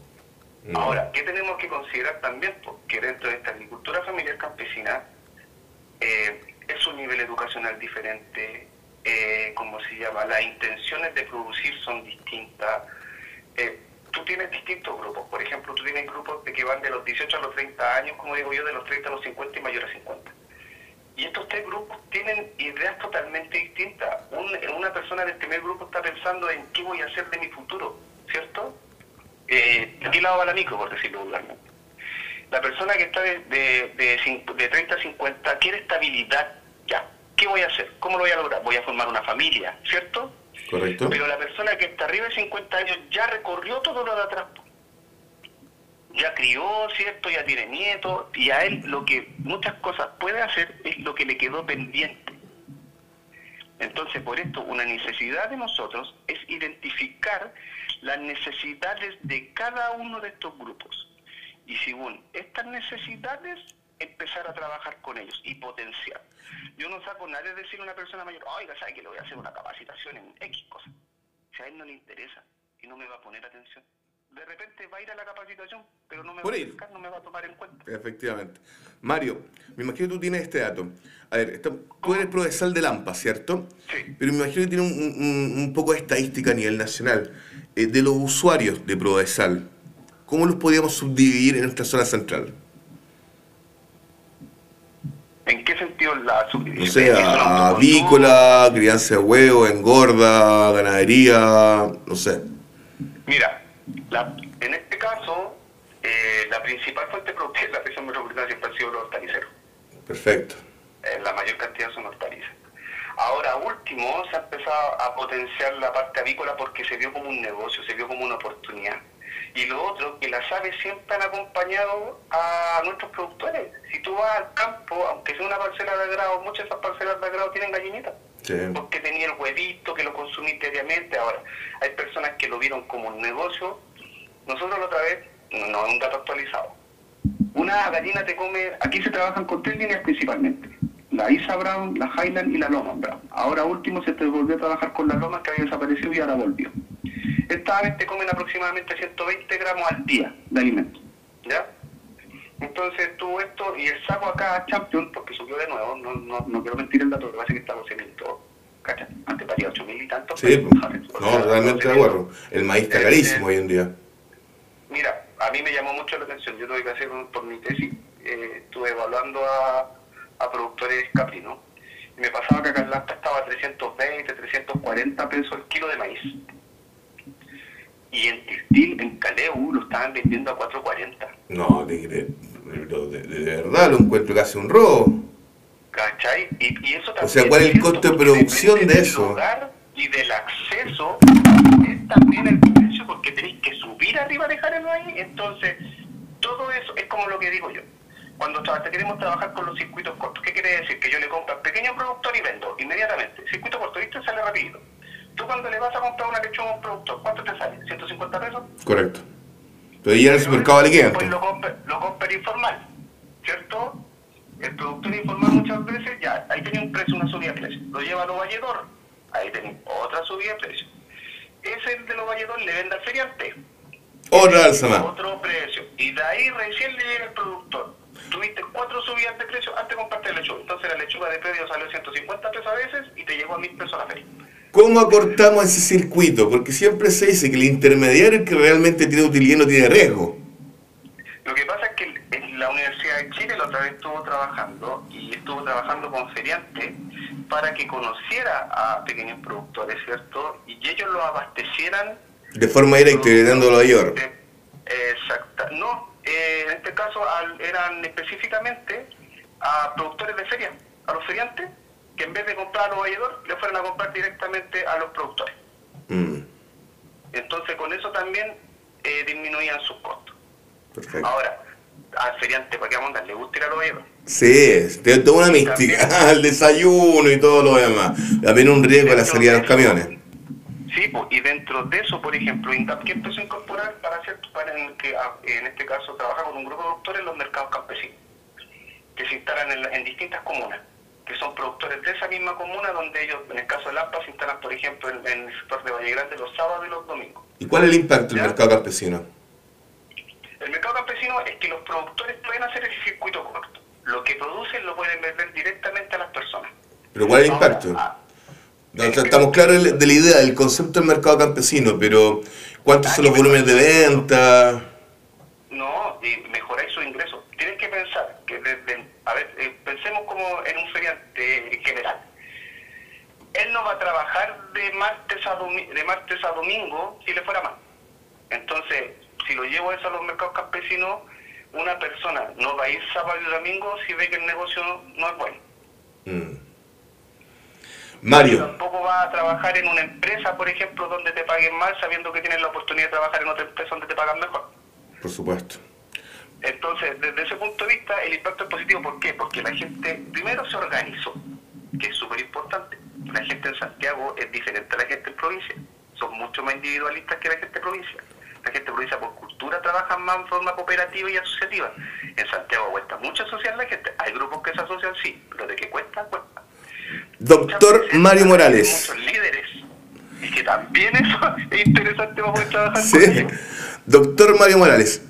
Mm. Ahora, ¿qué tenemos que considerar también? Porque dentro de esta agricultura familiar campesina eh, es un nivel educacional diferente, eh, como se llama, las intenciones de producir son distintas. Eh, tú tienes distintos grupos, por ejemplo, tú tienes grupos de que van de los 18 a los 30 años, como digo yo, de los 30 a los 50 y mayor a 50. Y estos tres grupos tienen ideas totalmente distintas. una persona del primer grupo está pensando en qué voy a hacer de mi futuro, ¿cierto? eh, ¿de qué lado va la micro, por decirlo vulgarmente? La persona que está de, de, 30 a 50 quiere estabilidad, ya. ¿Qué voy a hacer? ¿Cómo lo voy a lograr? Voy a formar una familia, ¿cierto? Pero la persona que está arriba de 50 años ya recorrió todo lo de atrás. Ya crió, ¿cierto? Ya tiene nietos. Y a él lo que muchas cosas puede hacer es lo que le quedó pendiente. Entonces, por esto, una necesidad de nosotros es identificar las necesidades de cada uno de estos grupos. Y según estas necesidades, empezar a trabajar con ellos y potenciar. Yo no saco nada de decir a una persona mayor, oiga, ¿sabe que le voy a hacer una capacitación en X cosa? Si a él no le interesa y no me va a poner atención. De repente va a ir a la capacitación, pero no me, va a, no me va a tomar en cuenta. Efectivamente. Mario, me imagino que tú tienes este dato. A ver, tú eres profesor de Lampa, ¿cierto? Sí. Pero me imagino que tiene un, un poco de estadística a nivel nacional. Eh, de los usuarios de Prodesal, ¿cómo los podríamos subdividir en esta zona central? ¿En qué sentido la subdivisión? O sea, avícola, crianza de huevos, engorda, ganadería, no sé. Mira, en este caso, eh, la principal fuente productiva de la región metropolitana siempre ha sido los hortaliceros. Perfecto. Eh, la mayor cantidad son hortalizas. Ahora último se ha empezado a potenciar la parte avícola porque se vio como un negocio, se vio como una oportunidad. Y lo otro, que las aves siempre han acompañado a nuestros productores. Si tú vas al campo, aunque sea una parcela de agrado, muchas de esas parcelas de agrado tienen gallinitas. Porque tenía el huevito que lo consumí diariamente. Ahora, hay personas que lo vieron como un negocio. Nosotros la otra vez, no es un dato actualizado. Una gallina te come, aquí se trabajan con tres líneas principalmente la Isa Brown, la Highland y la Loma Brown. Ahora último se te volvió a trabajar con la Loma que había desaparecido y ahora volvió. Estas aves te comen aproximadamente 120 gramos al día de alimento. ¿Ya? Entonces tú esto, y el saco acá Champion, porque subió de nuevo, no, no, no quiero mentir el dato, lo que pasa es que a 12 mil todo. ¿Cachai? Antes valía 8 mil y tanto. Sí, no, realmente de acuerdo. El maíz está carísimo hoy en día. Mira, a mí me llamó mucho la atención. Yo tuve que hacer por mi tesis, eh, estuve evaluando a a productores caprinos. Y me pasaba que acá en Lanta estaba a 320, 340 pesos el kilo de maíz. Y en Textil, en Caleu, lo estaban vendiendo a 4.40. No, de, de- de- de verdad lo encuentro casi un robo. ¿Cachai? Y, y eso también. O sea, ¿cuál es el costo de producción de eso? lugar y del acceso es también el precio porque tenéis que subir arriba dejarlo ahí. Entonces, todo eso es como lo que digo yo. Cuando tra- queremos trabajar con los circuitos cortos, ¿qué quiere decir? Que yo le compro al pequeño productor y vendo inmediatamente. Circuito corto, ¿viste? Sale rapidito. Tú cuando le vas a comprar una lechuga a un productor, ¿cuánto te sale? ¿150 pesos? Correcto. Pero ya en el supermercado 500. Pues lo compra, lo compra informal, ¿cierto? El productor informal muchas veces ya, ahí tenía un precio, una subida de precio. Lo lleva a los valledor, ahí tenía otra subida de precio. Ese de los valledor le vende al feriante. Otra alza más. Otro precio. Y de ahí recién le llega el productor. Tuviste cuatro subidas de precio antes de comprarte lechuga. Entonces la lechuga de predio salió 150 pesos a veces y te llegó a 1000 pesos a la feria. ¿Cómo acortamos ese circuito? Porque siempre se dice que el intermediario es el que realmente tiene utilidad y no tiene riesgo. Lo que pasa es que en la Universidad de Chile la otra vez estuvo trabajando y estuvo trabajando con feriantes para que conociera a pequeños productores, ¿cierto? Y ellos lo abastecieran. De forma directa, heredándolo a York. de- Exacta. No, eh, en este caso al- eran específicamente a productores de feria, a los feriantes, que en vez de comprar a los valledores, le fueran a comprar directamente a los productores. Mm, Entonces con eso también eh, disminuían sus costos. perfecto. Ahora, al feriante, ¿para qué vamos? ¿Le gusta ir a los valledores? Sí, es de toda una mística. El desayuno y todo lo demás. También un riesgo a la salida de los camiones. Sí, pues, y dentro de eso, por ejemplo, INDAP que empezó a incorporar para hacer, para en, que, ah, en este caso trabaja con un grupo de productores en los mercados campesinos, que se instalan en, en distintas comunas, que son productores de esa misma comuna donde ellos, en el caso de Lampa, se instalan, por ejemplo, en, en el sector de Valle Grande los sábados y los domingos. ¿Y cuál es el impacto del mercado campesino? El mercado campesino es que los productores pueden hacer ese circuito corto. Lo que producen lo pueden vender directamente a las personas. ¿Pero cuál es el impacto? ah, No, o sea, estamos claros de la idea, del concepto del mercado campesino, pero ¿cuántos son los volúmenes de venta? No, y mejoráis su ingreso. Tienes que pensar que desde, a ver, eh, pensemos como en un feriante en general. Él no va a trabajar de martes a de martes a domingo si le fuera mal. Entonces, si lo llevo eso a los mercados campesinos, una persona no va a ir sábado y domingo si ve que el negocio no es bueno. Mm. Mario, Tampoco va a trabajar en una empresa, por ejemplo, donde te paguen mal sabiendo que tienes la oportunidad de trabajar en otra empresa donde te pagan mejor. por supuesto. Entonces, desde ese punto de vista, el impacto es positivo. ¿Por qué? Porque la gente primero se organizó, que es súper importante. La gente en Santiago es diferente a la gente en provincia. Son mucho más individualistas que la gente en provincia. La gente en provincia por cultura trabaja más en forma cooperativa y asociativa. En Santiago cuesta mucho asociar la gente. Hay grupos que se asocian, sí, pero de que cuesta, cuesta. Doctor Mario Morales. Muchos líderes. Y que también eso es interesante para poder trabajar Sí. con ellos. Doctor Mario Morales,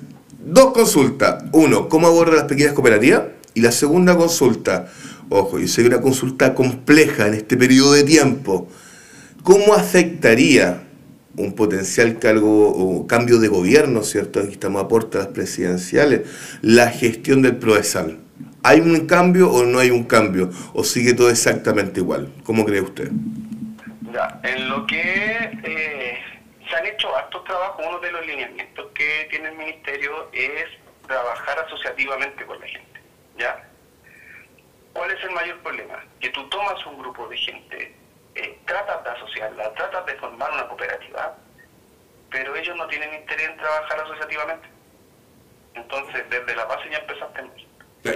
dos consultas. Uno, ¿cómo aborda las pequeñas cooperativas? Y la segunda consulta, ojo, yo sé que una consulta compleja en este periodo de tiempo. ¿Cómo afectaría un potencial cargo o cambio de gobierno, ¿cierto? Aquí estamos a puertas presidenciales, la gestión del Proesal. ¿Hay un cambio o no hay un cambio? ¿O sigue todo exactamente igual? ¿Cómo cree usted? Ya, en lo que eh, se han hecho hartos trabajos, uno de los lineamientos que tiene el ministerio es trabajar asociativamente con la gente. ¿Ya? ¿Cuál es el mayor problema? Que tú tomas un grupo de gente, eh, tratas de asociarla, tratas de formar una cooperativa, pero ellos no tienen interés en trabajar asociativamente. Entonces, desde la base ya empezaste.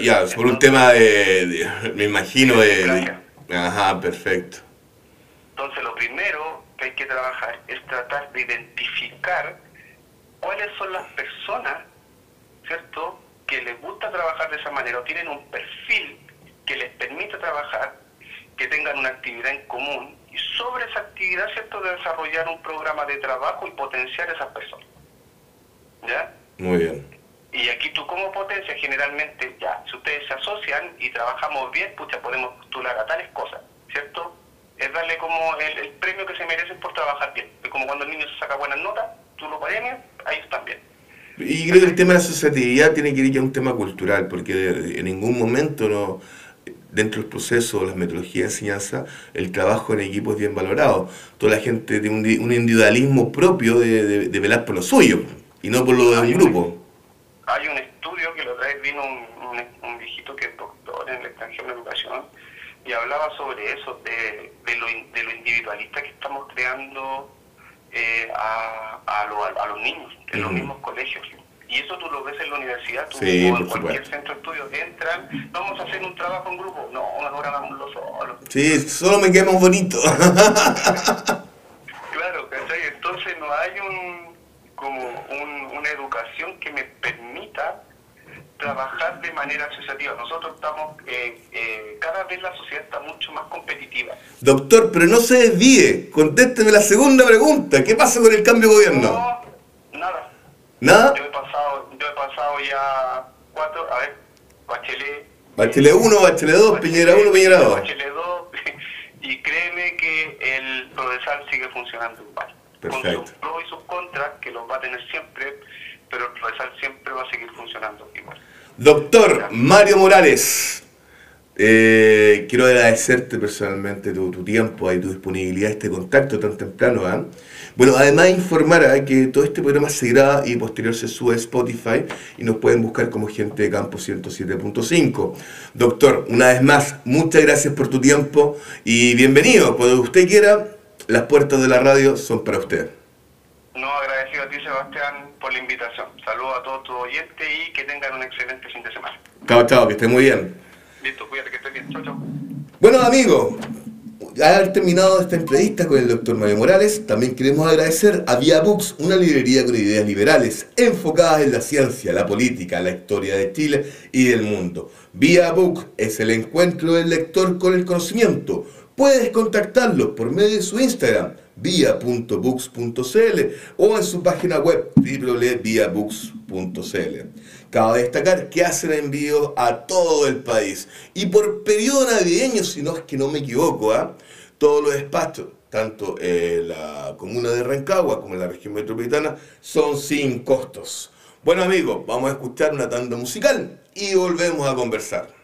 Ya, por un tema de, de- me imagino, de- Ajá, perfecto. Entonces, lo primero que trabajar es tratar de identificar cuáles son las personas, ¿cierto?, que les gusta trabajar de esa manera o tienen un perfil que les permite trabajar, que tengan una actividad en común y sobre esa actividad, ¿cierto?, de desarrollar un programa de trabajo y potenciar a esas personas. ¿Ya? Muy bien. Y aquí tú como potencia generalmente, ya, si ustedes se asocian y trabajamos bien, pucha, podemos postular a tales cosas, ¿cierto? Es darle como el, el premio que se merecen por trabajar bien. Es como cuando el niño se saca buenas notas, tú lo premias, ahí están bien. Y creo que el tema de la asociatividad tiene que ir ya a un tema cultural, porque en ningún momento no dentro del proceso, las metodologías de enseñanza, el trabajo en equipo es bien valorado. Toda la gente tiene un, un individualismo propio de, de, velar por lo suyo y no por lo de un grupo. Hay un estudio que lo trae, vino un, un, viejito que es doctor en el extranjero de educación y hablaba sobre eso, de, de, lo, de lo individualista que estamos creando eh, a, a, a, los niños en los mismos colegios. Y eso tú lo ves en la universidad, tú en cualquier centro de estudios entran, vamos a hacer un trabajo en grupo. No, ahora hagámoslo solo. Sí, solo me quedamos bonito. claro, Entonces no hay un como una educación que me permita trabajar de manera asociativa. Nosotros estamos, eh, eh, cada vez la sociedad está mucho más competitiva. Doctor, pero no se desvíe, contésteme la segunda pregunta. ¿Qué pasa con el cambio de gobierno? No, nada. ¿Nada? Yo he pasado, yo he pasado ya cuatro, a ver, Bachelet. Bachelet 1, Bachelet 2, Piñera 1, Piñera 2. Bachelet 2, y créeme que el Prodesal sigue funcionando igual. Perfecto. Con sus pros y sus contras, que los va a tener siempre, pero el Prodesal siempre va a seguir funcionando igual. Doctor Mario Morales, eh, quiero agradecerte personalmente tu, tiempo y tu disponibilidad, este contacto tan temprano. ¿ah? Bueno, además informar ¿ah? que todo este programa se graba y posterior se sube a Spotify y nos pueden buscar como gente de campo 107.5. Doctor, una vez más, muchas gracias por tu tiempo y bienvenido. Cuando usted quiera, las puertas de la radio son para usted. A ti, Sebastián, por la invitación. Saludos a todos tus oyentes y que tengan un excelente fin de semana. Chao, chao, que esté muy bien. Listo, cuídate, que estés bien. Chao, chao. Bueno, amigos, al terminado esta entrevista con el doctor Mario Morales, también queremos agradecer a Via Books, una librería con ideas liberales, enfocadas en la ciencia, la política, la historia de Chile y del mundo. Via Book es el encuentro del lector con el conocimiento. Puedes contactarlo por medio de su Instagram, via.books.cl o en su página web www.viabooks.cl. Cabe destacar que hacen envío a todo el país y por periodo navideño, si no es que no me equivoco, ¿ah? todos los despachos, tanto en la comuna de Rancagua como en la región metropolitana, son sin costos. Bueno amigos, vamos a escuchar una tanda musical y volvemos a conversar.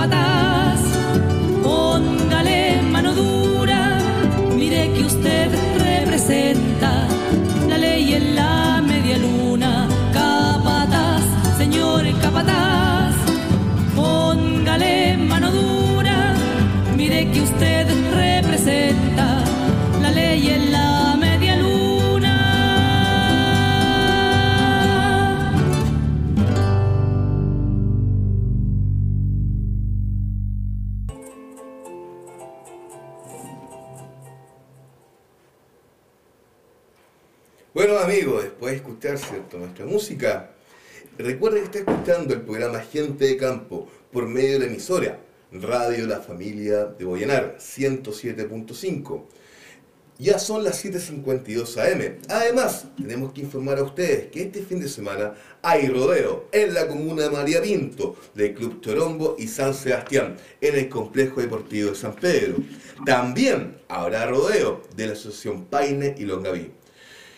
Sabata. Nuestra música. Recuerda que está escuchando el programa Gente de Campo por medio de la emisora Radio La Familia de Boyanar 107.5. Ya son las 7.52 am. Además, tenemos que informar a ustedes que este fin de semana hay rodeo en la comuna de María Pinto del Club Torombo y San Sebastián en el Complejo Deportivo de San Pedro. También habrá rodeo de la Asociación Paine y Longaví.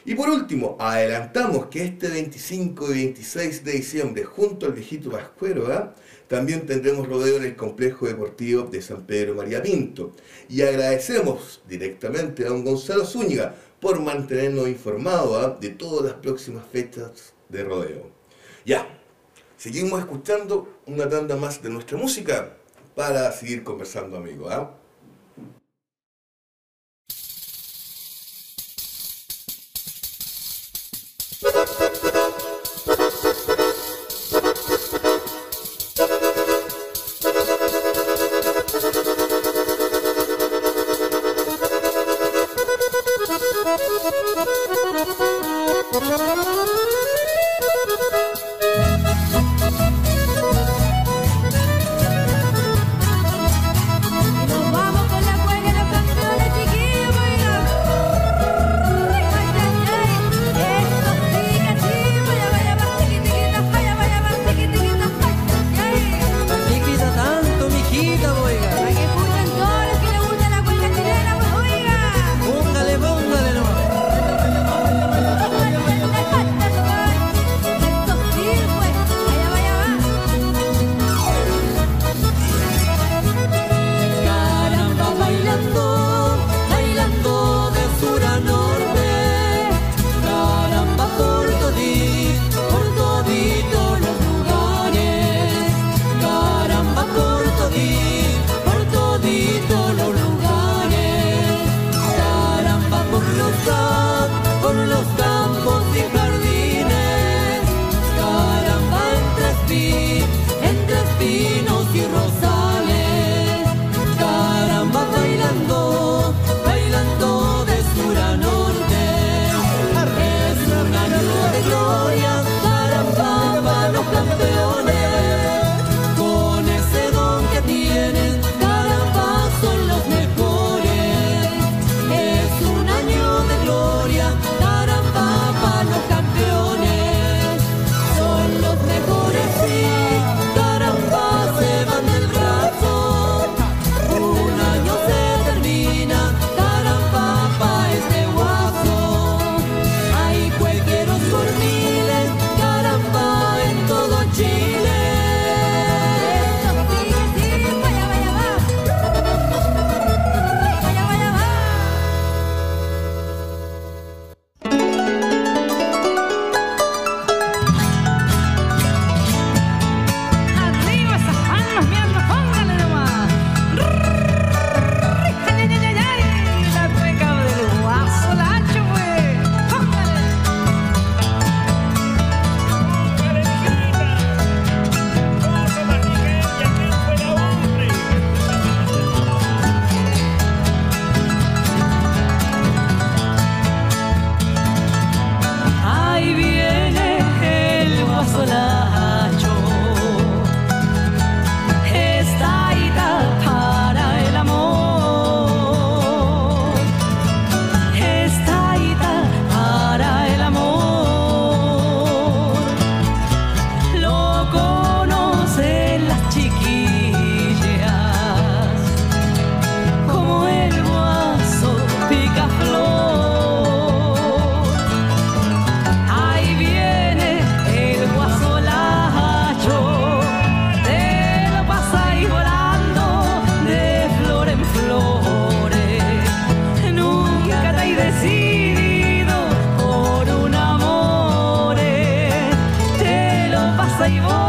Y por último, adelantamos que este 25 y 26 de diciembre, junto al viejito Pascuero, ¿ah? también tendremos rodeo en el complejo deportivo de San Pedro María Pinto. Y agradecemos directamente a don Gonzalo Zúñiga por mantenernos informados ¿ah? de todas las próximas fechas de rodeo. Ya, seguimos escuchando una tanda más de nuestra música para seguir conversando, amigos. ¿ah? Senhor.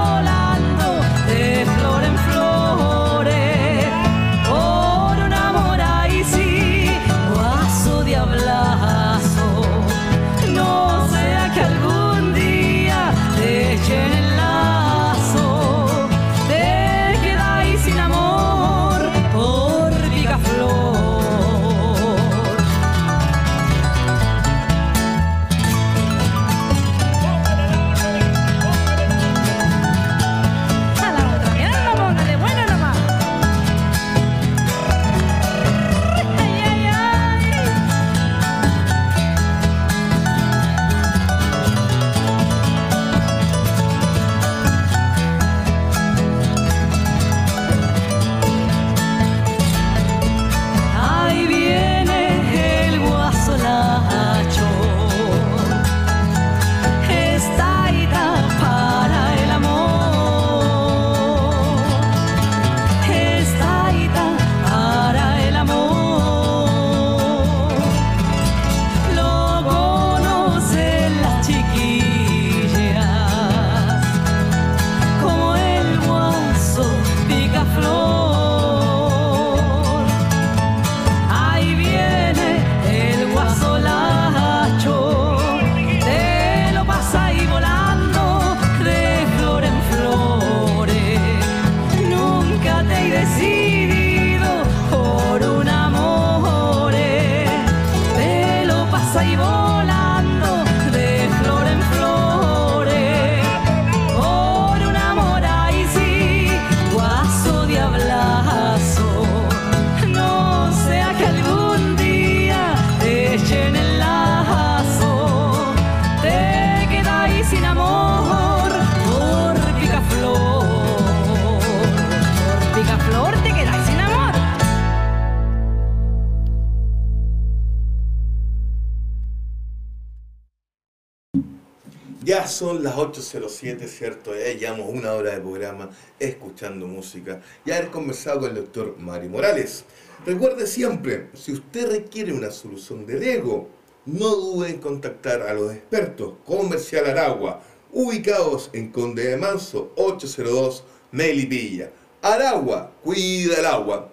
07, ¿cierto? Eh, llevamos una hora de programa escuchando música y haber conversado con el doctor Mari Morales. Recuerde siempre, si usted requiere una solución del ego, no dude en contactar a los expertos Comercial Aragua, ubicados en Conde de Manso 802, Melipilla. Aragua, cuida el agua.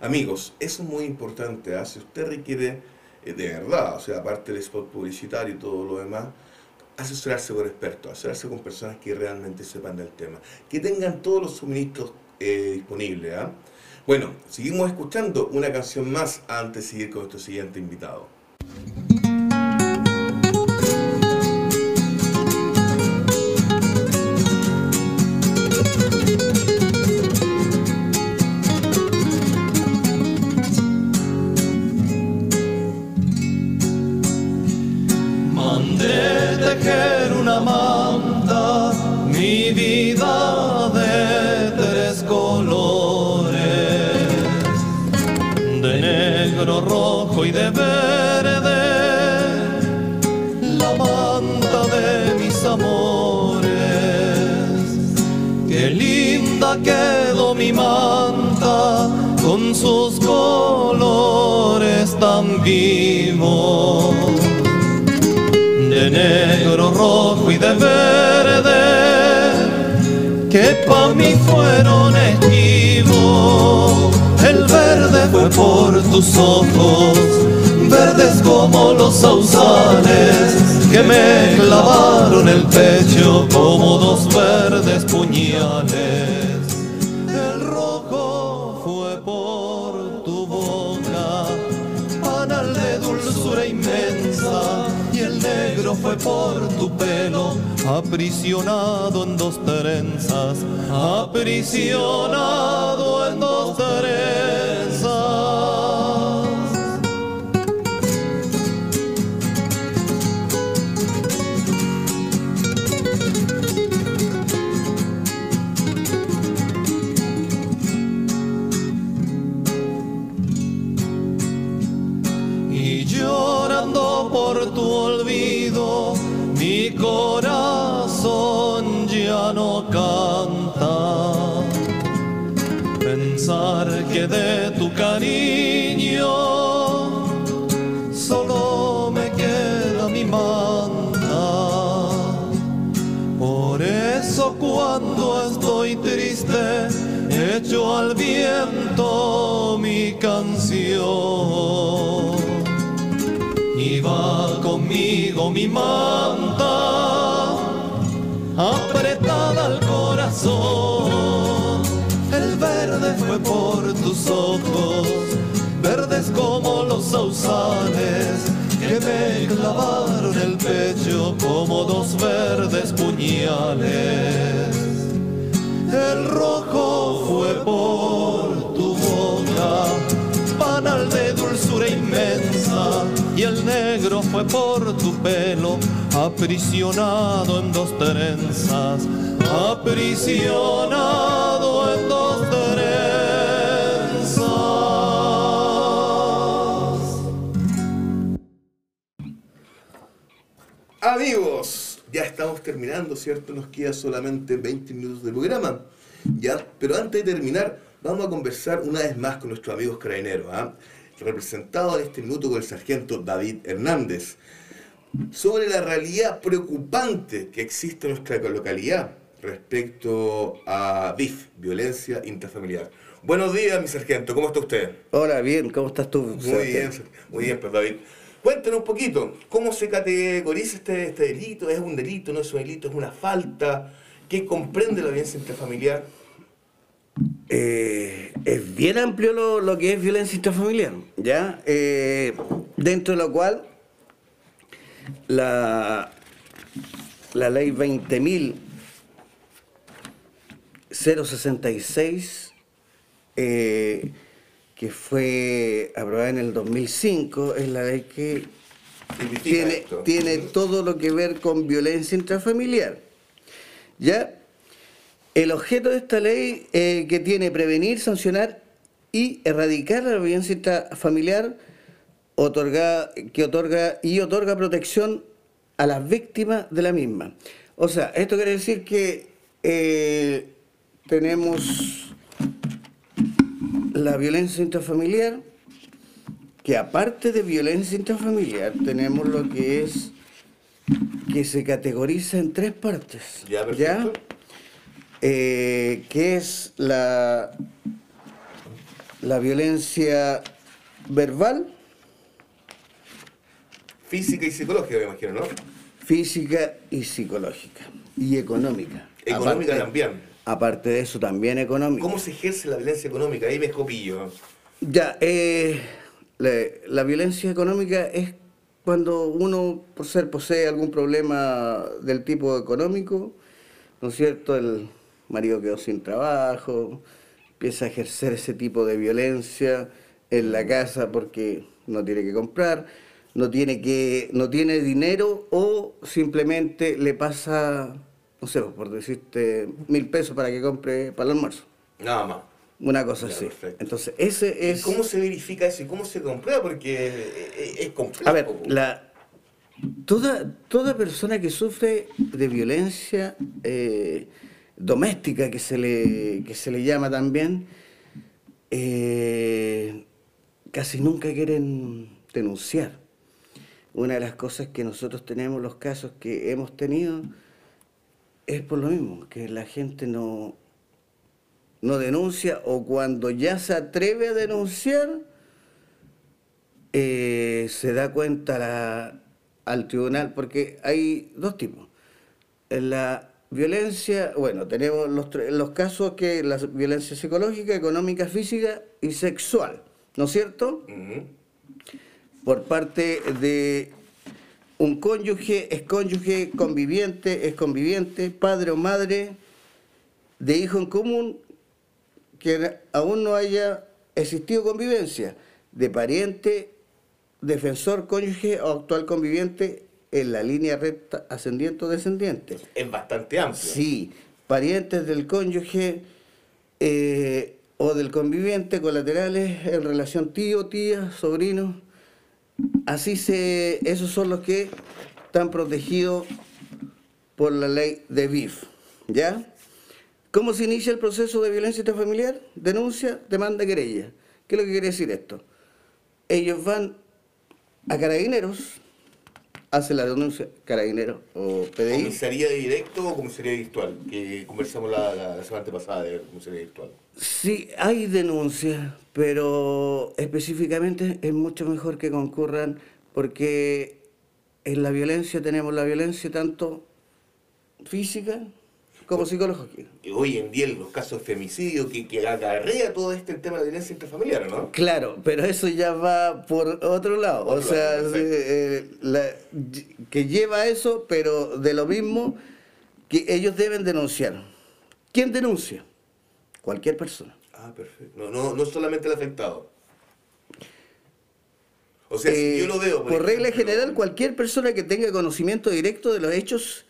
Amigos, eso es muy importante. ¿eh? Si usted requiere eh, de verdad, o sea, aparte del spot publicitario y todo lo demás, asesorarse con expertos, asesorarse con personas que realmente sepan del tema, que tengan todos los suministros eh, disponibles. ¿ah? Bueno, seguimos escuchando una canción más antes de seguir con nuestro siguiente invitado. Quedó mi manta con sus colores tan vivos de negro, rojo y de verde, que pa' mí fueron esquivos. El verde fue por tus ojos, verdes como los sausales, que me clavaron el pecho como dos verdes puñales. Aprisionado en dos trenzas, aprisionado en dos trenzas. Mi manta, apretada al corazón. El verde fue por tus ojos, verdes como los sausales, que me clavaron el pecho como dos verdes puñales. El rojo fue por tu boca, panal de dulzura inmensa, y el negro fue por tu pelo, aprisionado en dos trenzas, aprisionado en dos trenzas. Amigos, ya estamos terminando, ¿cierto? Nos queda solamente 20 minutos de programa. ¿ya? Pero antes de terminar, vamos a conversar una vez más con nuestros amigos carabineros, ¿ah? Representado en este minuto con el sargento David Hernández, sobre la realidad preocupante que existe en nuestra localidad respecto a BIF, violencia intrafamiliar. Buenos días, mi sargento, ¿cómo está usted? Hola, bien, ¿cómo estás tú? Muy bien, muy bien, pues David. Cuéntanos un poquito, ¿cómo se categoriza este, este delito? ¿Es un delito, no es un delito, es una falta? ¿Qué comprende la violencia intrafamiliar? Eh, es bien amplio lo, lo que es violencia intrafamiliar, ¿ya? Eh, dentro de lo cual la, la ley 20.066, eh, que fue aprobada en el 2005, es la ley que tiene, tiene todo lo que ver con violencia intrafamiliar. ¿Ya? El objeto de esta ley eh, que tiene prevenir, sancionar y erradicar la violencia intrafamiliar otorga, que otorga y otorga protección a las víctimas de la misma. O sea, esto quiere decir que eh, tenemos la violencia intrafamiliar, que aparte de violencia intrafamiliar, tenemos lo que es que se categoriza en tres partes. Ya, perfecto. Eh, que es la, la violencia verbal, Física y psicológica, me imagino, ¿no? física y psicológica. Y económica. Económica Aparte- también. Aparte de eso, también económica. ¿Cómo se ejerce la violencia económica? Ahí me escopillo. Ya, eh, la, la violencia económica es cuando uno, por ser, posee algún problema del tipo económico, ¿no es cierto? El marido quedó sin trabajo, empieza a ejercer ese tipo de violencia en la casa porque no tiene que comprar, no tiene que, no tiene dinero o simplemente le pasa, no sé, por decirte, mil pesos para que compre para el almuerzo. Nada más. Una cosa Ya, así. perfecto. Entonces, ese ¿Y es. cómo se verifica eso y cómo se comprueba? Porque es, es- es complejo. A ver, la, toda, toda persona que sufre de violencia eh, doméstica, que se, le, que se le llama también, eh, casi nunca quieren denunciar. Una de las cosas que nosotros tenemos, los casos que hemos tenido, es por lo mismo, que la gente no, no denuncia o cuando ya se atreve a denunciar, eh, se da cuenta la- al tribunal, porque hay dos tipos. La violencia, bueno, tenemos los, los casos que la violencia psicológica, económica, física y sexual, ¿no es cierto? Por parte de un cónyuge, es cónyuge, conviviente, es conviviente, padre o madre, de hijo en común, que aún no haya existido convivencia, de pariente, defensor, cónyuge o actual conviviente en la línea recta ascendiente o descendiente. Es bastante amplio. Sí, parientes del cónyuge eh, o del conviviente, colaterales, en relación tío, tía, sobrino. Así se, esos son los que están protegidos por la ley de BIF. ¿Ya? ¿Cómo se inicia el proceso de violencia intrafamiliar? Denuncia, demanda, querella. ¿Qué es lo que quiere decir esto? Ellos van a carabineros, hacen la denuncia, carabineros o PDI. ¿Comisaría directo o comisaría virtual? Que conversamos la, la, la semana pasada de comisaría virtual. Sí, hay denuncias, pero específicamente es mucho mejor que concurran porque en la violencia tenemos la violencia tanto física como psicológica. Y hoy en día los casos de femicidio que, que acarrea todo este tema de violencia intrafamiliar, ¿no? Claro, pero eso ya va por otro lado. o sea, lado, sí, perfecto. eh, la- que lleva a eso, pero de lo mismo que ellos deben denunciar. ¿Quién denuncia? Cualquier persona. Ah, perfecto. No, no, no solamente el afectado. O sea, si Eh, yo lo veo... por regla ejemplo, general, cualquier persona que tenga conocimiento directo de los hechos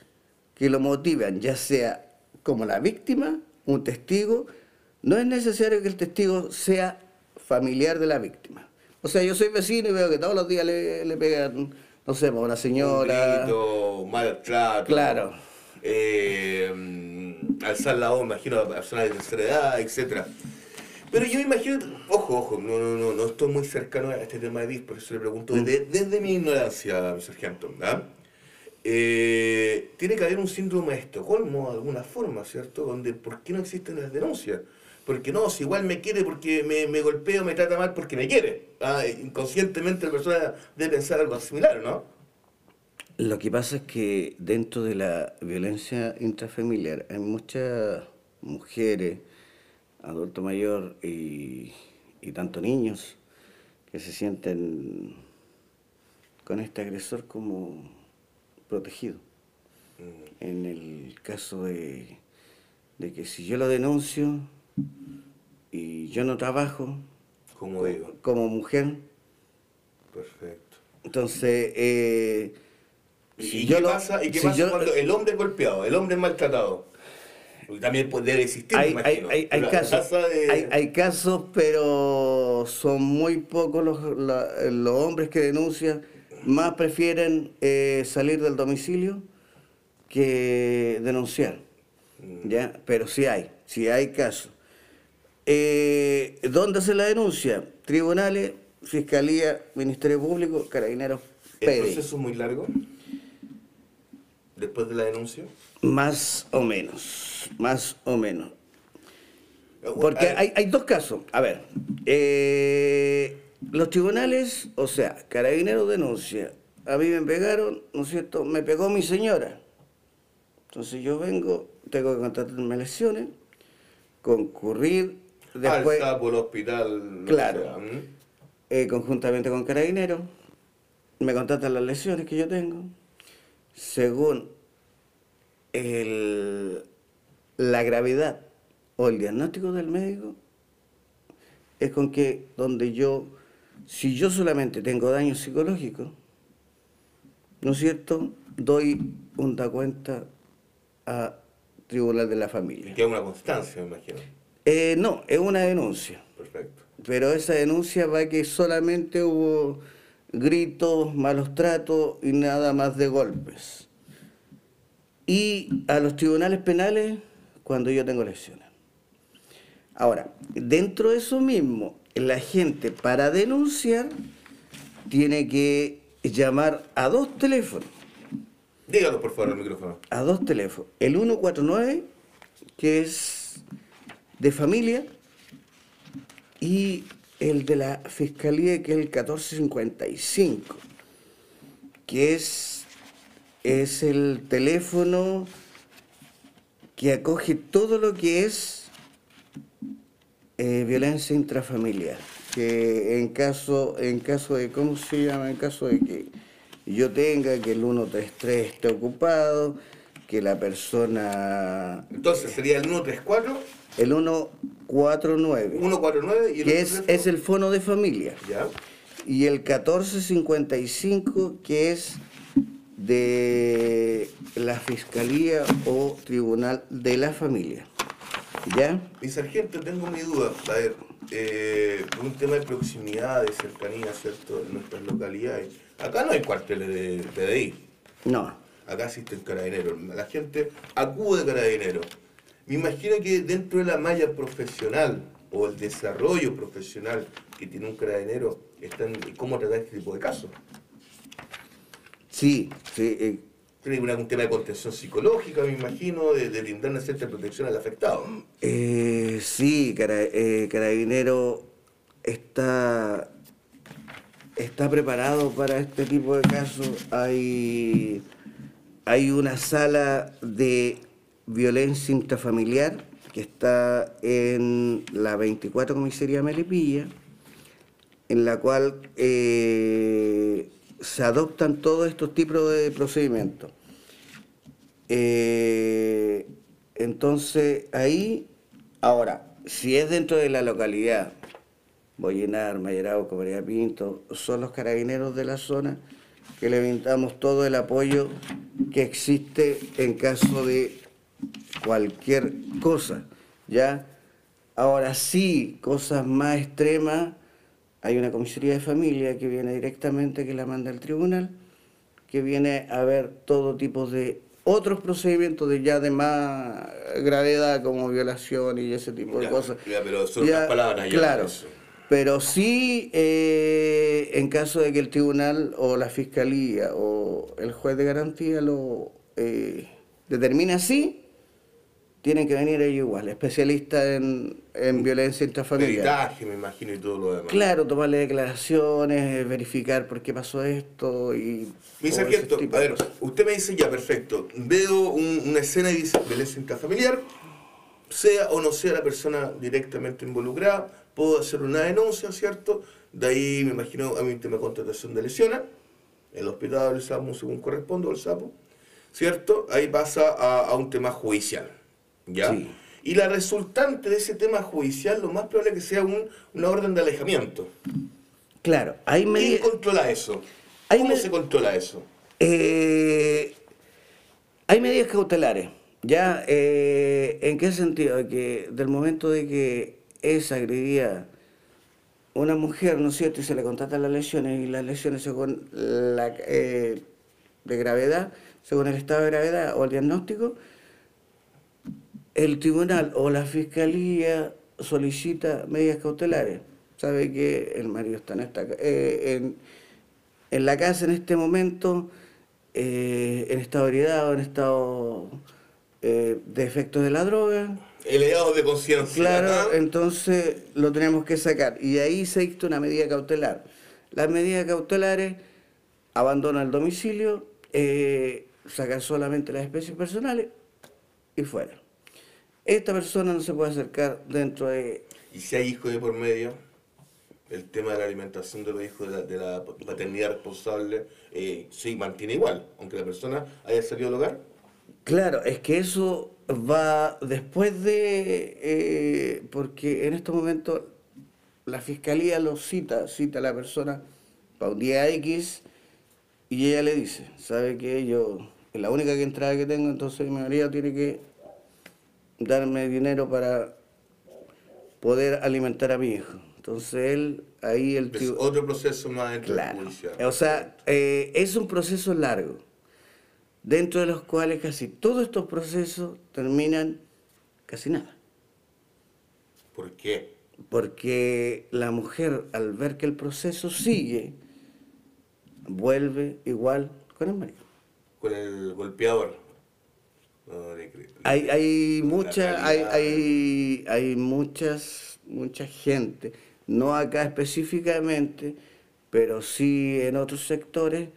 que lo motivan, ya sea como la víctima, un testigo, no es necesario que el testigo sea familiar de la víctima. O sea, yo soy vecino y veo que todos los días le, le pegan, no sé, a una Un señora. grito, maltrato. Claro. eh, mm, alzar la voz, imagino, a personas de tercera edad, etcétera. Pero yo imagino, ojo, ojo, no, no, no, no estoy muy cercano a este tema de BIF, por eso le pregunto desde, desde mi ignorancia, mi sargento. ¿ah? Eh, tiene que haber un síndrome de Estocolmo de alguna forma, ¿cierto? Donde, ¿por qué no existen las denuncias? Porque no, si igual me quiere porque me, me golpea o me trata mal porque me quiere. Ah, inconscientemente la persona debe pensar algo similar, ¿no? Lo que pasa es que dentro de la violencia intrafamiliar hay muchas mujeres, adulto mayor y, y tanto niños que se sienten con este agresor como protegido. En el caso de, de que si yo lo denuncio y yo no trabajo Como digo. como mujer, Perfecto. entonces... eh, ¿Y, si qué lo- pasa, ¿y qué si pasa yo- cuando el hombre es golpeado, el hombre es maltratado? Porque también pues, debe existir, hay, me imagino. hay, casos, de- hay, hay casos, pero son muy pocos los, la- los hombres que denuncian más prefieren eh, salir del domicilio que denunciar. Mm. ¿ya? Pero sí hay, sí hay casos. Eh, ¿Dónde se la denuncia? Tribunales, Fiscalía, Ministerio Público, Carabineros, ¿El proceso es muy largo? Después de la denuncia. Más o menos, más o menos. Ah, Porque hay, hay dos casos. A ver, eh, los tribunales, o sea, Carabineros denuncia. A mí me pegaron, ¿no es cierto? Me pegó mi señora. Entonces yo vengo, tengo que contratarme lesiones, concurrir después, Al el hospital. Claro. eh, conjuntamente con Carabineros, me contratan las lesiones que yo tengo. Según el- la gravedad o el diagnóstico del médico, es con que donde yo, si yo solamente tengo daño psicológico, ¿no es cierto? Doy un da cuenta a Tribunal de la Familia. Que es una constancia, me imagino. Eh, no, es una denuncia. Perfecto. Pero esa denuncia va que solamente hubo gritos, malos tratos y nada más de golpes. Y a los tribunales penales cuando yo tengo lesiones. Ahora, dentro de eso mismo, la gente para denunciar tiene que llamar a dos teléfonos. Dígalo, por favor, al micrófono. A dos teléfonos. El 149, que es de familia, y el de la Fiscalía, que es el 1455, que es, es el teléfono que acoge todo lo que es eh, violencia intrafamiliar. Que en caso, en caso de, ¿cómo se llama? En caso de que yo tenga que el 133 esté ocupado, que la persona, Entonces sería el 134, el 149, 149 y el que es, es el fono de familia. Ya. y el 1455 que es de la Fiscalía o Tribunal de la Familia. ¿Ya? Mi sargento, tengo mi duda. A ver, eh, un tema de proximidad, de cercanía, ¿cierto? En nuestras localidades. Acá no hay cuarteles de PDI. No. Acá existen carabineros. La gente acude a carabineros. Me imagino que dentro de la malla profesional o el desarrollo profesional que tiene un carabinero, están cómo tratar este tipo de casos. Sí, sí. eh, Tiene un tema de contención psicológica, me imagino, de, de brindar una cierta protección al afectado. eh, sí, eh, Carabinero está, está preparado para este tipo de casos. Hay, hay una sala de violencia intrafamiliar que está en la 24 Comisaría Melipilla, en la cual eh, se adoptan todos estos tipos de procedimientos. Eh, entonces, ahí, ahora, si es dentro de la localidad, Boyenar, Mayerauco, María Pinto, son los carabineros de la zona que le brindamos todo el apoyo que existe en caso de cualquier cosa, ¿ya? Ahora sí, cosas más extremas, hay una comisaría de familia que viene directamente, que la manda el tribunal, que viene a ver todo tipo de otros procedimientos de ya de más gravedad como violación y ese tipo de cosas. ya, pero son otras palabras ya, Claro. Pero sí, eh, en caso de que el tribunal o la fiscalía o el juez de garantía lo eh, determine así, tienen que venir ellos igual, especialistas en, en violencia intrafamiliar. Peritaje, me imagino, y todo lo demás. Claro, tomarle declaraciones, eh, verificar por qué pasó esto y... Mi sargento, a ver, usted me dice ya, perfecto, veo un- una escena de violencia intrafamiliar, sea o no sea la persona directamente involucrada, puedo hacer una denuncia, ¿cierto? De ahí me imagino a mi tema de contratación de lesiones, el hospital del SAMU según corresponde, o el SAPO, ¿cierto? Ahí pasa a, a un tema judicial, ¿ya? Sí. Y la resultante de ese tema judicial, lo más probable es que sea un- una orden de alejamiento. Claro, hay ¿Quién medidas... controla eso? ¿Cómo me- se controla eso? Eh, hay medidas cautelares. ¿Ya? Eh, ¿En qué sentido? Que del momento de que es agredida una mujer, ¿no es cierto?, y se le contratan las lesiones, y las lesiones según la, eh, de gravedad, según el estado de gravedad o el diagnóstico, el tribunal o la fiscalía solicita medidas cautelares. Sabe que el marido está en, esta, eh, en, en la casa en este momento, eh, en estado de ebriedad o en estado eh, de efectos de la droga. Elevados de conciencia. Claro, entonces lo tenemos que sacar. Y ahí se dicta una medida cautelar. Las medidas cautelares, abandona el domicilio, eh, sacar solamente las especies personales y fuera. Esta persona no se puede acercar dentro de... Y si hay hijos de por medio, el tema de la alimentación de los hijos, de la, de la paternidad responsable, eh, se mantiene igual, aunque la persona haya salido del hogar. Claro, es que eso va después de... eh, porque en estos momentos la fiscalía lo cita, cita a la persona para un día X y ella le dice, ¿sabe que Yo, es la única que entrada que tengo, entonces mi marido tiene que darme dinero para poder alimentar a mi hijo. Entonces él, ahí el Es otro proceso más Claro. O sea, eh, es un proceso largo, dentro de los cuales casi todos estos procesos terminan casi nada. ¿Por qué? Porque la mujer, al ver que el proceso sigue, vuelve igual con el marido. Con el golpeador. No, le creo. Hay, hay mucha, hay, hay, hay muchas, mucha gente, no acá específicamente, pero sí en otros sectores,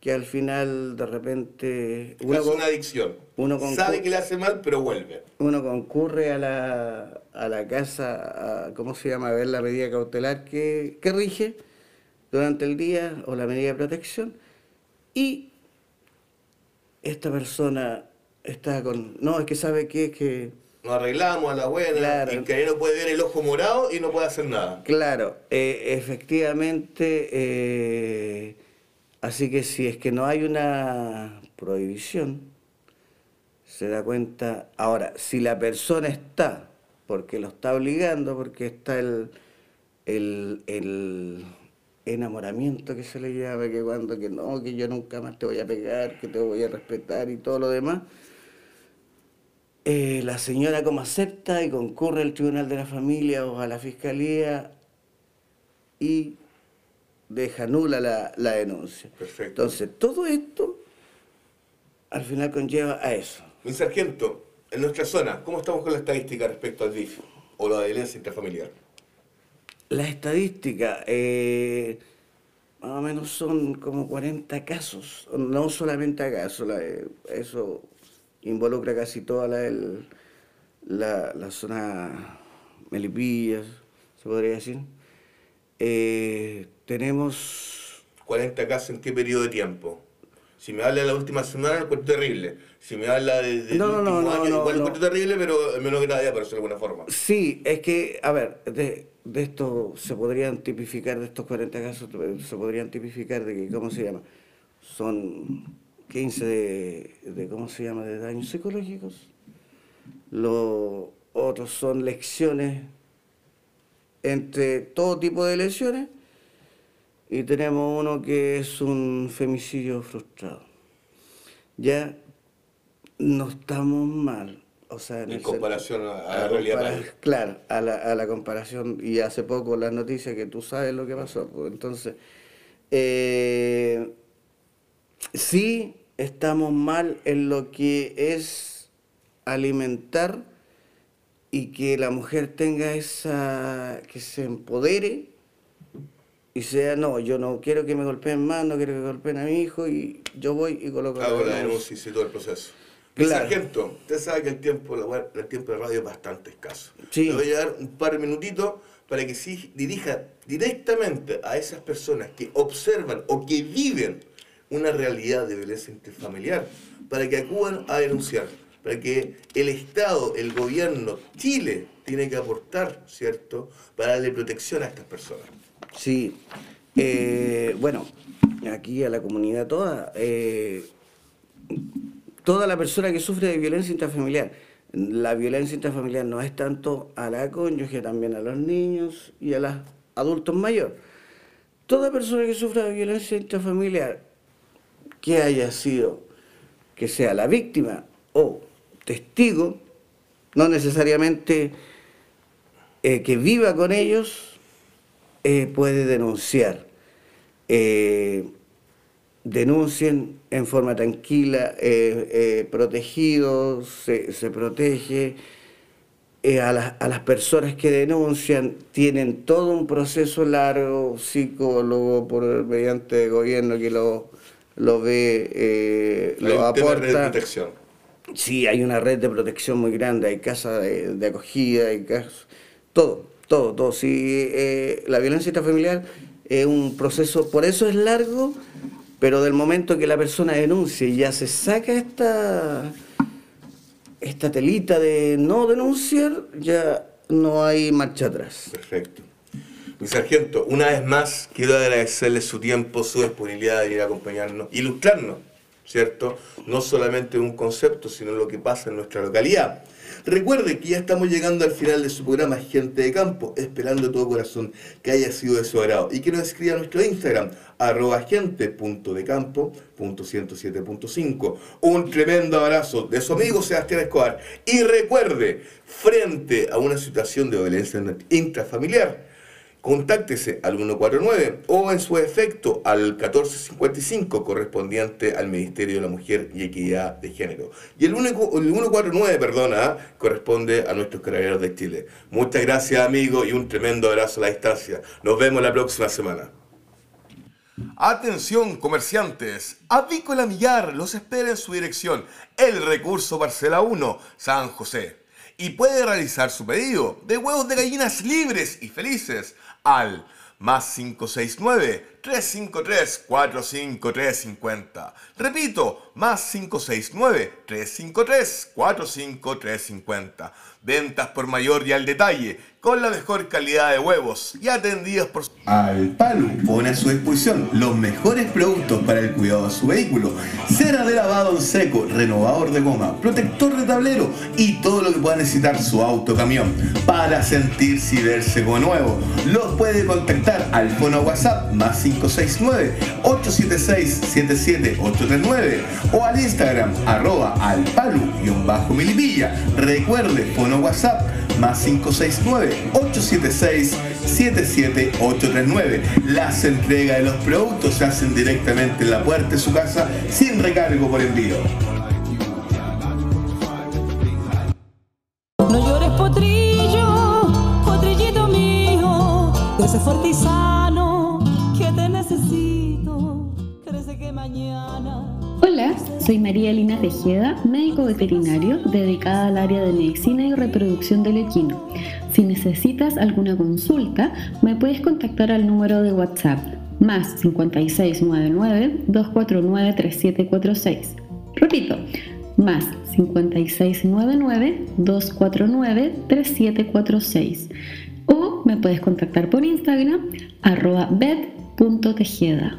que al final de repente Es uno, con- una adicción. uno Sabe que le hace mal, pero vuelve. uno concurre a la, a la casa, a, ¿cómo se llama?, a ver la medida cautelar que, que rige durante el día o la medida de protección, y esta persona está con, no, es que sabe que, que Nos arreglamos a la buena, Claro. y que ahí no puede ver el ojo morado y no puede hacer nada. Claro, eh, efectivamente, eh, así que si es que no hay una prohibición, se da cuenta, ahora, si la persona está, porque lo está obligando, porque está el, el, el enamoramiento que se le llama, que cuando que no, que yo nunca más te voy a pegar, que te voy a respetar y todo lo demás, eh, la señora como acepta y concurre al tribunal de la familia o a la fiscalía y deja nula la, la denuncia. Perfecto. Entonces, todo esto al final conlleva a eso. Mi sargento, en nuestra zona, ¿cómo estamos con la estadística respecto al DIF o la violencia intrafamiliar? La estadística, eh, más o menos son como 40 casos, no solamente la- eh, eso involucra casi toda la, el- la, la zona Melipillas, se podría decir. Eh, tenemos 40 casos en qué periodo de tiempo. Si me habla de la última semana, lo encuentro terrible. Si me habla de, del No, no, no, año, igual lo encuentro terrible, pero menos grave, por decirlo de alguna forma. Sí, es que, a ver, de, de esto se podrían tipificar, de estos 40 casos, se podrían tipificar de que, ¿cómo se llama? Son 15 de, de ¿cómo se llama?, de daños psicológicos. Los otros son lecciones entre todo tipo de lesiones. Y tenemos uno que es un femicidio frustrado. Ya no estamos mal. O sea, En comparación a- a la realidad compara-. Claro, a la, a la comparación, y hace poco las noticias que tú sabes lo que pasó. pues, entonces, eh, sí estamos mal en lo que es alimentar y que la mujer tenga esa, que se empodere y sea, no, yo no quiero que me golpeen más, no quiero que golpeen a mi hijo y yo voy y coloco Hago la denuncia. y todo el proceso. Claro. sargento, usted sabe que el tiempo, el tiempo de radio es bastante escaso. Sí. Le voy a dar un par de minutitos para que sí dirija directamente a esas personas que observan o que viven una realidad de violencia intrafamiliar, para que acudan a denunciar, para que el Estado, el gobierno, Chile, tiene que aportar, ¿cierto?, para darle protección a estas personas. Sí, eh, bueno, aquí a la comunidad toda, eh, toda la persona que sufre de violencia intrafamiliar, la violencia intrafamiliar no es tanto a la cónyuge, también a los niños y a las adultos mayores. Toda persona que sufra violencia intrafamiliar, que haya sido, que sea la víctima o testigo, no necesariamente eh, que viva con ellos, eh, puede denunciar. Eh, denuncien en forma tranquila, protegidos, se, se protege a, las, a, las personas que denuncian tienen todo un proceso largo, psicólogo por mediante gobierno que lo, lo ve, eh, lo aporta. Red de protección. Sí, hay una red de protección muy grande, hay casas de, acogida, hay casas, todo, todo, todo. Sí, eh, la violencia intrafamiliar es un proceso, por eso es largo, pero del momento que la persona denuncia y ya se saca esta esta telita de no denunciar, ya no hay marcha atrás. Perfecto. Mi sargento, una vez más quiero agradecerle su tiempo, su disponibilidad de ir a acompañarnos, ilustrarnos, ¿cierto? No solamente un concepto, sino lo que pasa en nuestra localidad. Recuerde que ya estamos llegando al final de su programa Gente de Campo, esperando de todo corazón que haya sido de su agrado y que nos escriba a nuestro Instagram, arroba gente.decampo.107.5. Un tremendo abrazo de su amigo Sebastián Escobar. Y recuerde, frente a una situación de violencia intrafamiliar, contáctese al 149 o en su efecto al 1455 correspondiente al Ministerio de la Mujer y Equidad de Género. Y el, único, el 149, perdona, corresponde a nuestros carabineros de Chile. Muchas gracias amigos y un tremendo abrazo a la distancia. Nos vemos la próxima semana. Atención comerciantes, Avícola Millar los espera en su dirección, el recurso Parcela 1, San José. Y puede realizar su pedido de huevos de gallinas libres y felices al más 569-353-45350. Repito, más 569-353-45350. Ventas por mayor y al detalle con la mejor calidad de huevos y atendidos por... Alpalu pone a su disposición los mejores productos para el cuidado de su vehículo. Cera de lavado en seco, renovador de goma, protector de tablero y todo lo que pueda necesitar su auto camión para sentirse y verse como nuevo. Los puede contactar al fono WhatsApp más 569-876-77839 o al Instagram arroba alpalu-milipilla. Recuerde, fono WhatsApp más 569-876-77839. Las entregas de los productos se hacen directamente en la puerta de su casa sin recargo por envío. No llores potrillo, potrillito mío, ese fuerte y sano, soy María Lina Tejeda, médico veterinario dedicada al área de medicina y reproducción del equino. Si necesitas alguna consulta, me puedes contactar al número de WhatsApp más 5699-249-3746. Repito, más 5699-249-3746. O me puedes contactar por Instagram arroba bet.tejeda.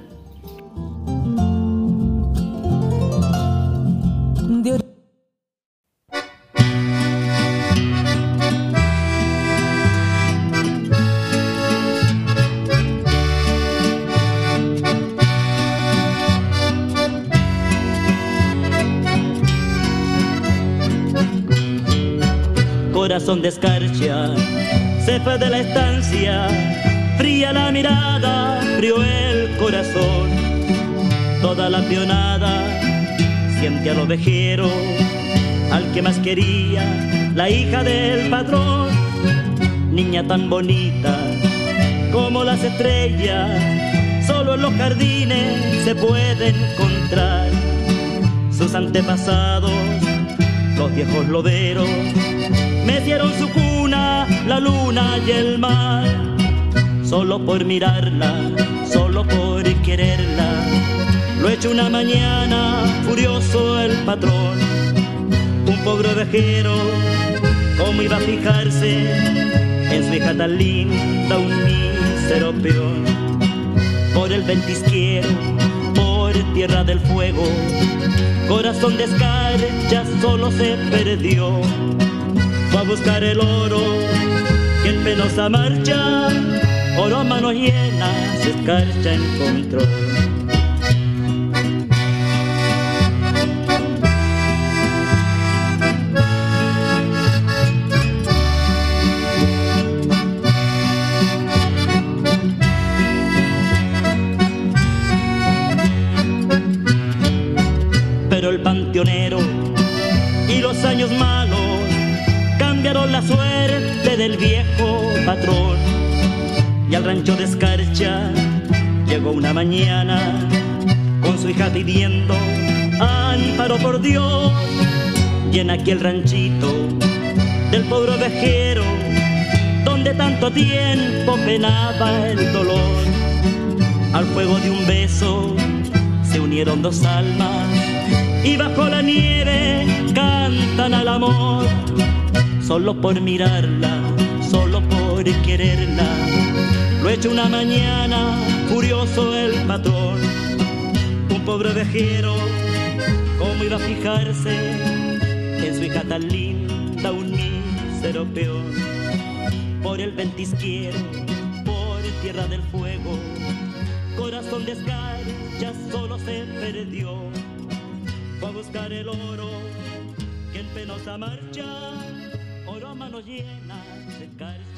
Corazón de escarcha, se fue de la estancia, fría la mirada, frío el corazón, toda la pionada siente al ovejero, al que más quería, la hija del patrón, niña tan bonita como las estrellas, solo en los jardines se puede encontrar. Sus antepasados, los viejos loderos, metieron su cuna, la luna y el mar, solo por mirarla, solo por quererla lo hecho una mañana, furioso el patrón, un pobre ovejero, ¿cómo iba a fijarse en su hija tan linda, un mísero peón? Por el ventisquiero, por tierra del fuego, corazón de escarcha solo se perdió. Buscar el oro que en penosa marcha oro a manos llenas, escarcha encontró. Por Dios. Y en aquel ranchito del pobre ovejero, donde tanto tiempo penaba el dolor, al fuego de un beso se unieron dos almas y bajo la nieve cantan al amor, solo por mirarla, solo por quererla. Lo hecho una mañana, furioso el patrón, un pobre vejero, cómo iba a fijarse. En su hija tan linda, un mísero peón, por el ventisquiero, por tierra del fuego, corazón de escarcha solo se perdió. Fue a buscar el oro que en penosa marcha, oro a manos llenas de cae